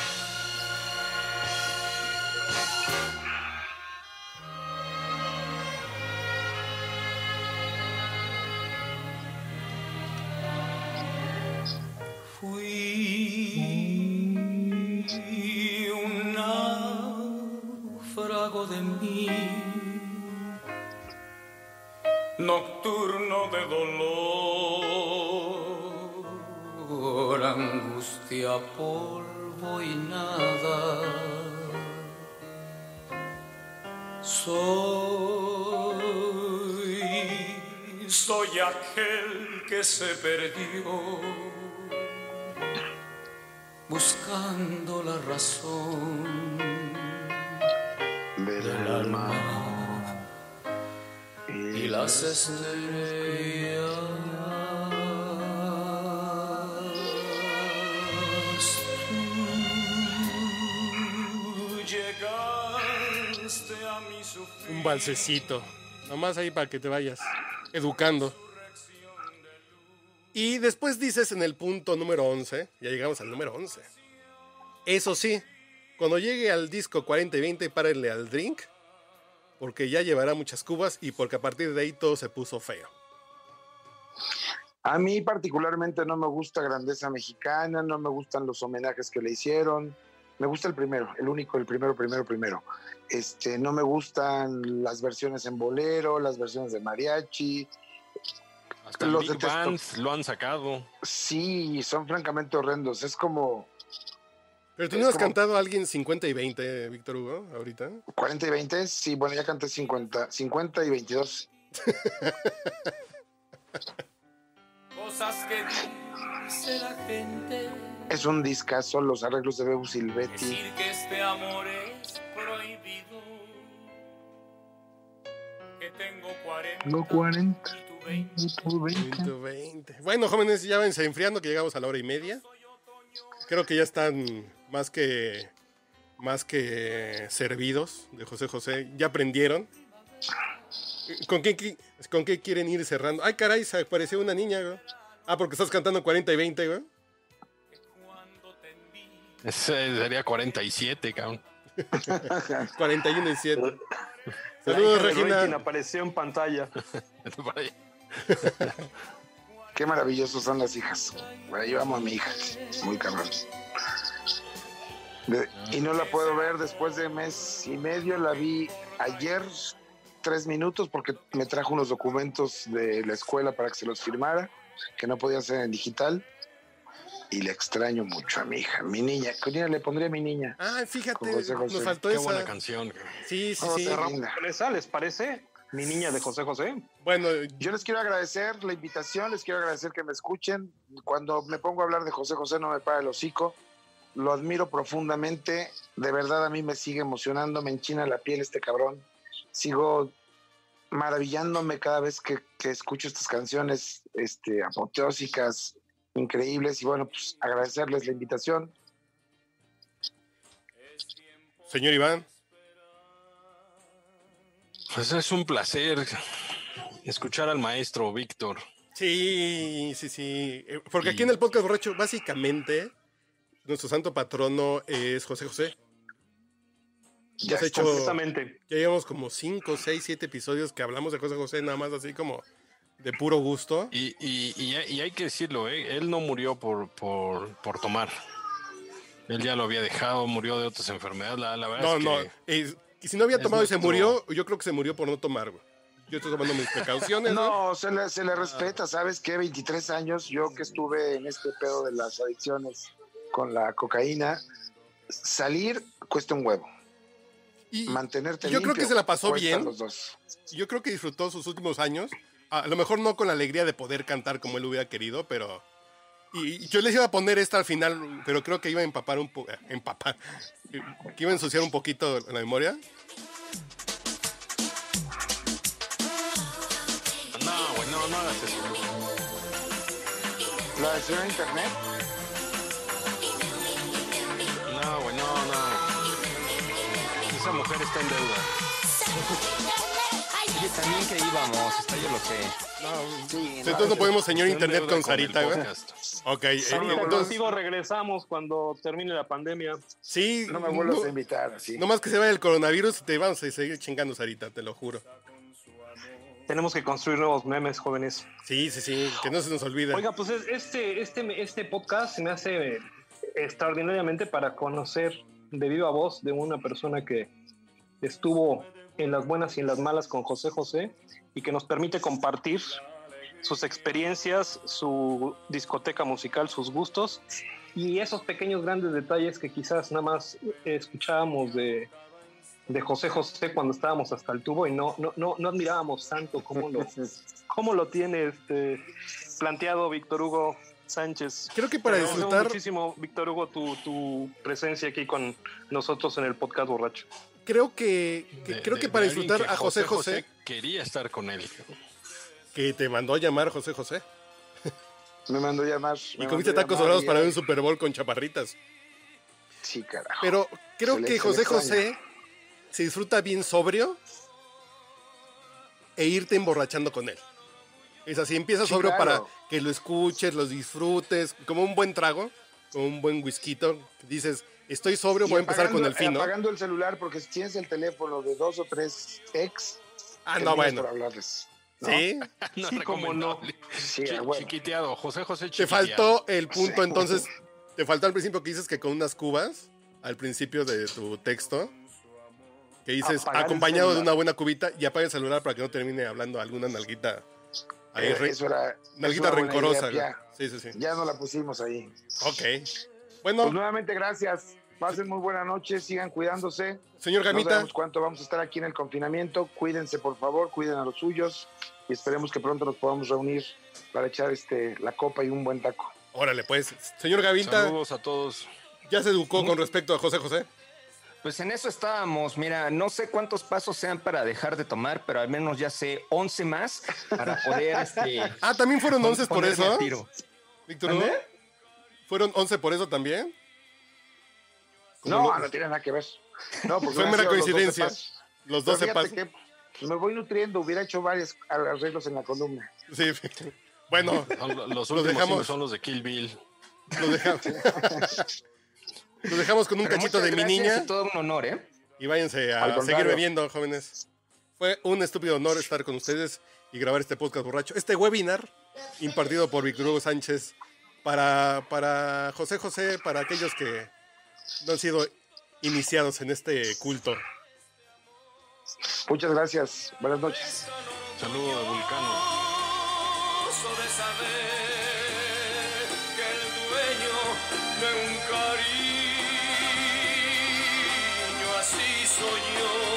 de mí, nocturno de dolor, angustia, polvo y nada. Soy, soy aquel que se perdió buscando la razón Del del alma. alma y las estrellas. Tú llegaste a mi sufrir. Un balsecito. Nomás ahí para que te vayas educando. Y después dices en el punto número 11, ya llegamos al número 11. Eso sí, cuando llegue al disco 40 y 20, párenle al drink, porque ya llevará muchas cubas y porque a partir de ahí todo se puso feo. A mí particularmente no me gusta Grandeza Mexicana, no me gustan los homenajes que le hicieron. Me gusta el primero, el único, el primero, primero, primero. Este, no me gustan las versiones en bolero, las versiones de mariachi. Hasta Los Big detesto. Band lo han sacado. Sí, son francamente horrendos. Es como Pero tú Es no has como- cantado a alguien 50 y 20, Víctor Hugo, ahorita. 40 y 20. Sí, bueno, ya canté 50, 50 y 22. Cosas que dice la gente. Es un discazo, los arreglos de Bebu Silvetti. Decir que este amor es prohibido. Que tengo 40. No 40. y tú 20. 120. Bueno, jóvenes, ya váyanse enfriando que llegamos a la hora y media. Creo que ya están más que más que servidos de José José. Ya aprendieron. ¿Con qué, ¿Con qué quieren ir cerrando? Ay, caray, se apareció una niña, güey. Ah, porque estás cantando 40 y 20, güey. Ese sería 47, cabrón. 41 y 7. La Saludos, quien Regina. apareció en pantalla. Qué maravillosos son las hijas. Bueno, yo amo a mi hija. Muy cabrón. De- y no la puedo ver después de mes y medio. La vi ayer, tres minutos, porque me trajo unos documentos de la escuela para que se los firmara, que no podía hacer en digital. y le extraño mucho a mi hija, mi niña. ¿Qué le pondría a mi niña? Ah, fíjate, José José. nos faltó Qué esa. buena canción. Sí, sí, Oh, sí. esa, ¿les parece? Mi niña de José José. Bueno, Yo les quiero agradecer la invitación, les quiero agradecer que me escuchen. Cuando me pongo a hablar de José José no me para el hocico. Lo admiro profundamente. De verdad a mí me sigue emocionando, me enchina la piel este cabrón. Sigo maravillándome cada vez que, que escucho estas canciones este, apoteósicas, increíbles. Y bueno, pues agradecerles la invitación. señor Iván. Pues es un placer escuchar al maestro Víctor. Sí, sí, sí. Eh, Porque aquí en el podcast borracho, básicamente, nuestro santo patrono es José José. Ya has hecho, ya llevamos como 5, 6, 7 episodios que hablamos de José José, nada más así como de puro gusto. Y, y- y hay- y hay que decirlo, ¿eh? él no murió por, por, por tomar. Él ya lo había dejado, murió de otras enfermedades. La, la verdad No, es no. que es- y si no había tomado y se murió, yo creo que se murió por no tomar, güey. Yo estoy tomando mis precauciones, ¿no? No, se le, se le respeta, ¿sabes qué? 23 años, yo que estuve en este pedo de las adicciones con la cocaína, salir cuesta un huevo. Y Mantenerte yo creo que se la pasó bien. los dos. yo creo que disfrutó sus últimos años. A lo mejor no con la alegría de poder cantar como él hubiera querido, pero. Y y yo les iba a poner esta al final, pero creo que iba a empapar un poco. Empapar. Que iba a ensuciar un poquito la memoria. No, güey, no, no hagas eso. La versión de internet, Esa mujer está en deuda. Oye, también que íbamos, hasta yo lo sé. sí, Entonces no podemos señor Está internet con Sarita, güey. Ok, eh, entonces. contigo regresamos cuando termine la pandemia. Sí, no me vuelvas no, a invitar así. no más que se vaya el coronavirus y te vamos a seguir chingando, Sarita, te lo juro. Tenemos que construir nuevos memes, jóvenes. Sí, sí, sí, que no se nos olvide. Oiga, pues es- este, este, este podcast se me hace extraordinariamente para conocer de viva voz de una persona que estuvo en las buenas y en las malas con José José y que nos permite compartir sus experiencias, su discoteca musical, sus gustos y esos pequeños grandes detalles que quizás nada más escuchábamos de, de José José cuando estábamos hasta el tubo y no, no, no, no admirábamos tanto cómo lo, cómo lo tiene este planteado Víctor Hugo Sánchez. Creo que para Agradecemos disfrutar, muchísimo, Víctor Hugo, tu, tu presencia aquí con nosotros en el podcast borracho. creo que, que- De- creo de- que para disfrutar que a José José, quería estar con él. que te mandó a llamar José José. Me mandó llamar. Y comiste tacos dorados para ver un Super Bowl con chaparritas. Sí, carajo. Pero creo le- que José. José se disfruta bien sobrio e irte emborrachando con él. Es así, empieza Sí, sobrio claro. para que lo escuches, los disfrutes, como un buen trago, como un buen whisky. Dices, estoy sobrio, Y voy a empezar con el fino. Apagando el celular porque si tienes el teléfono de dos o tres ex, Ah, no, bueno. por hablarles. ¿no? Sí, No Sí, cómo no. Sí. Chiquiteado, José José te chiquiteado. faltó el punto entonces, te faltó al principio que dices que con unas cubas, al principio de tu texto, que dices acompañado de una buena cubita y apaga el celular para que no termine hablando alguna nalguita. Ahí, Eh, re- eso era. nalguita rencorosa. idea, güey. Sí, sí, sí. Ya, ya no la pusimos ahí. Ok. Bueno, Pues nuevamente, gracias. Pasen muy buena noche, sigan cuidándose. señor No Gamita, sabemos cuánto vamos a estar aquí en el confinamiento. Cuídense, por favor, cuiden a los suyos y esperemos que pronto nos podamos reunir para echar este la copa y un buen taco. órale pues. Señor Gamita, Saludos a todos. ¿ya se educó con respecto a José José? Pues en eso estábamos. Mira, no sé cuántos pasos sean para dejar de tomar, pero al menos ya sé 11 más para poder este, Ah, también fueron 11 por eso. tiro. Víctor? ¿Mande? ¿Fueron 11 por eso también? No, lo- no tiene nada que ver. No, porque Fue mera sido los 12 coincidencia. pasos. Los Pero 12 fíjate pasos. que pues, me voy nutriendo, hubiera hecho varios arreglos en la columna. Sí. Bueno, Los Lo últimos dejamos. son los de Kill Bill. lo dejamos. Lo dejamos con un Pero cachito de mi gracias niña y todo un honor, ¿eh? y váyanse a seguir bebiendo, jóvenes. Fue un estúpido honor estar con ustedes y grabar este podcast borracho. Este webinar impartido por Víctor Hugo Sánchez para, para José José, para aquellos que no han sido iniciados en este culto. Muchas gracias. Buenas noches. Saludo de Vulcano. de saber que el dueño de un soy yo.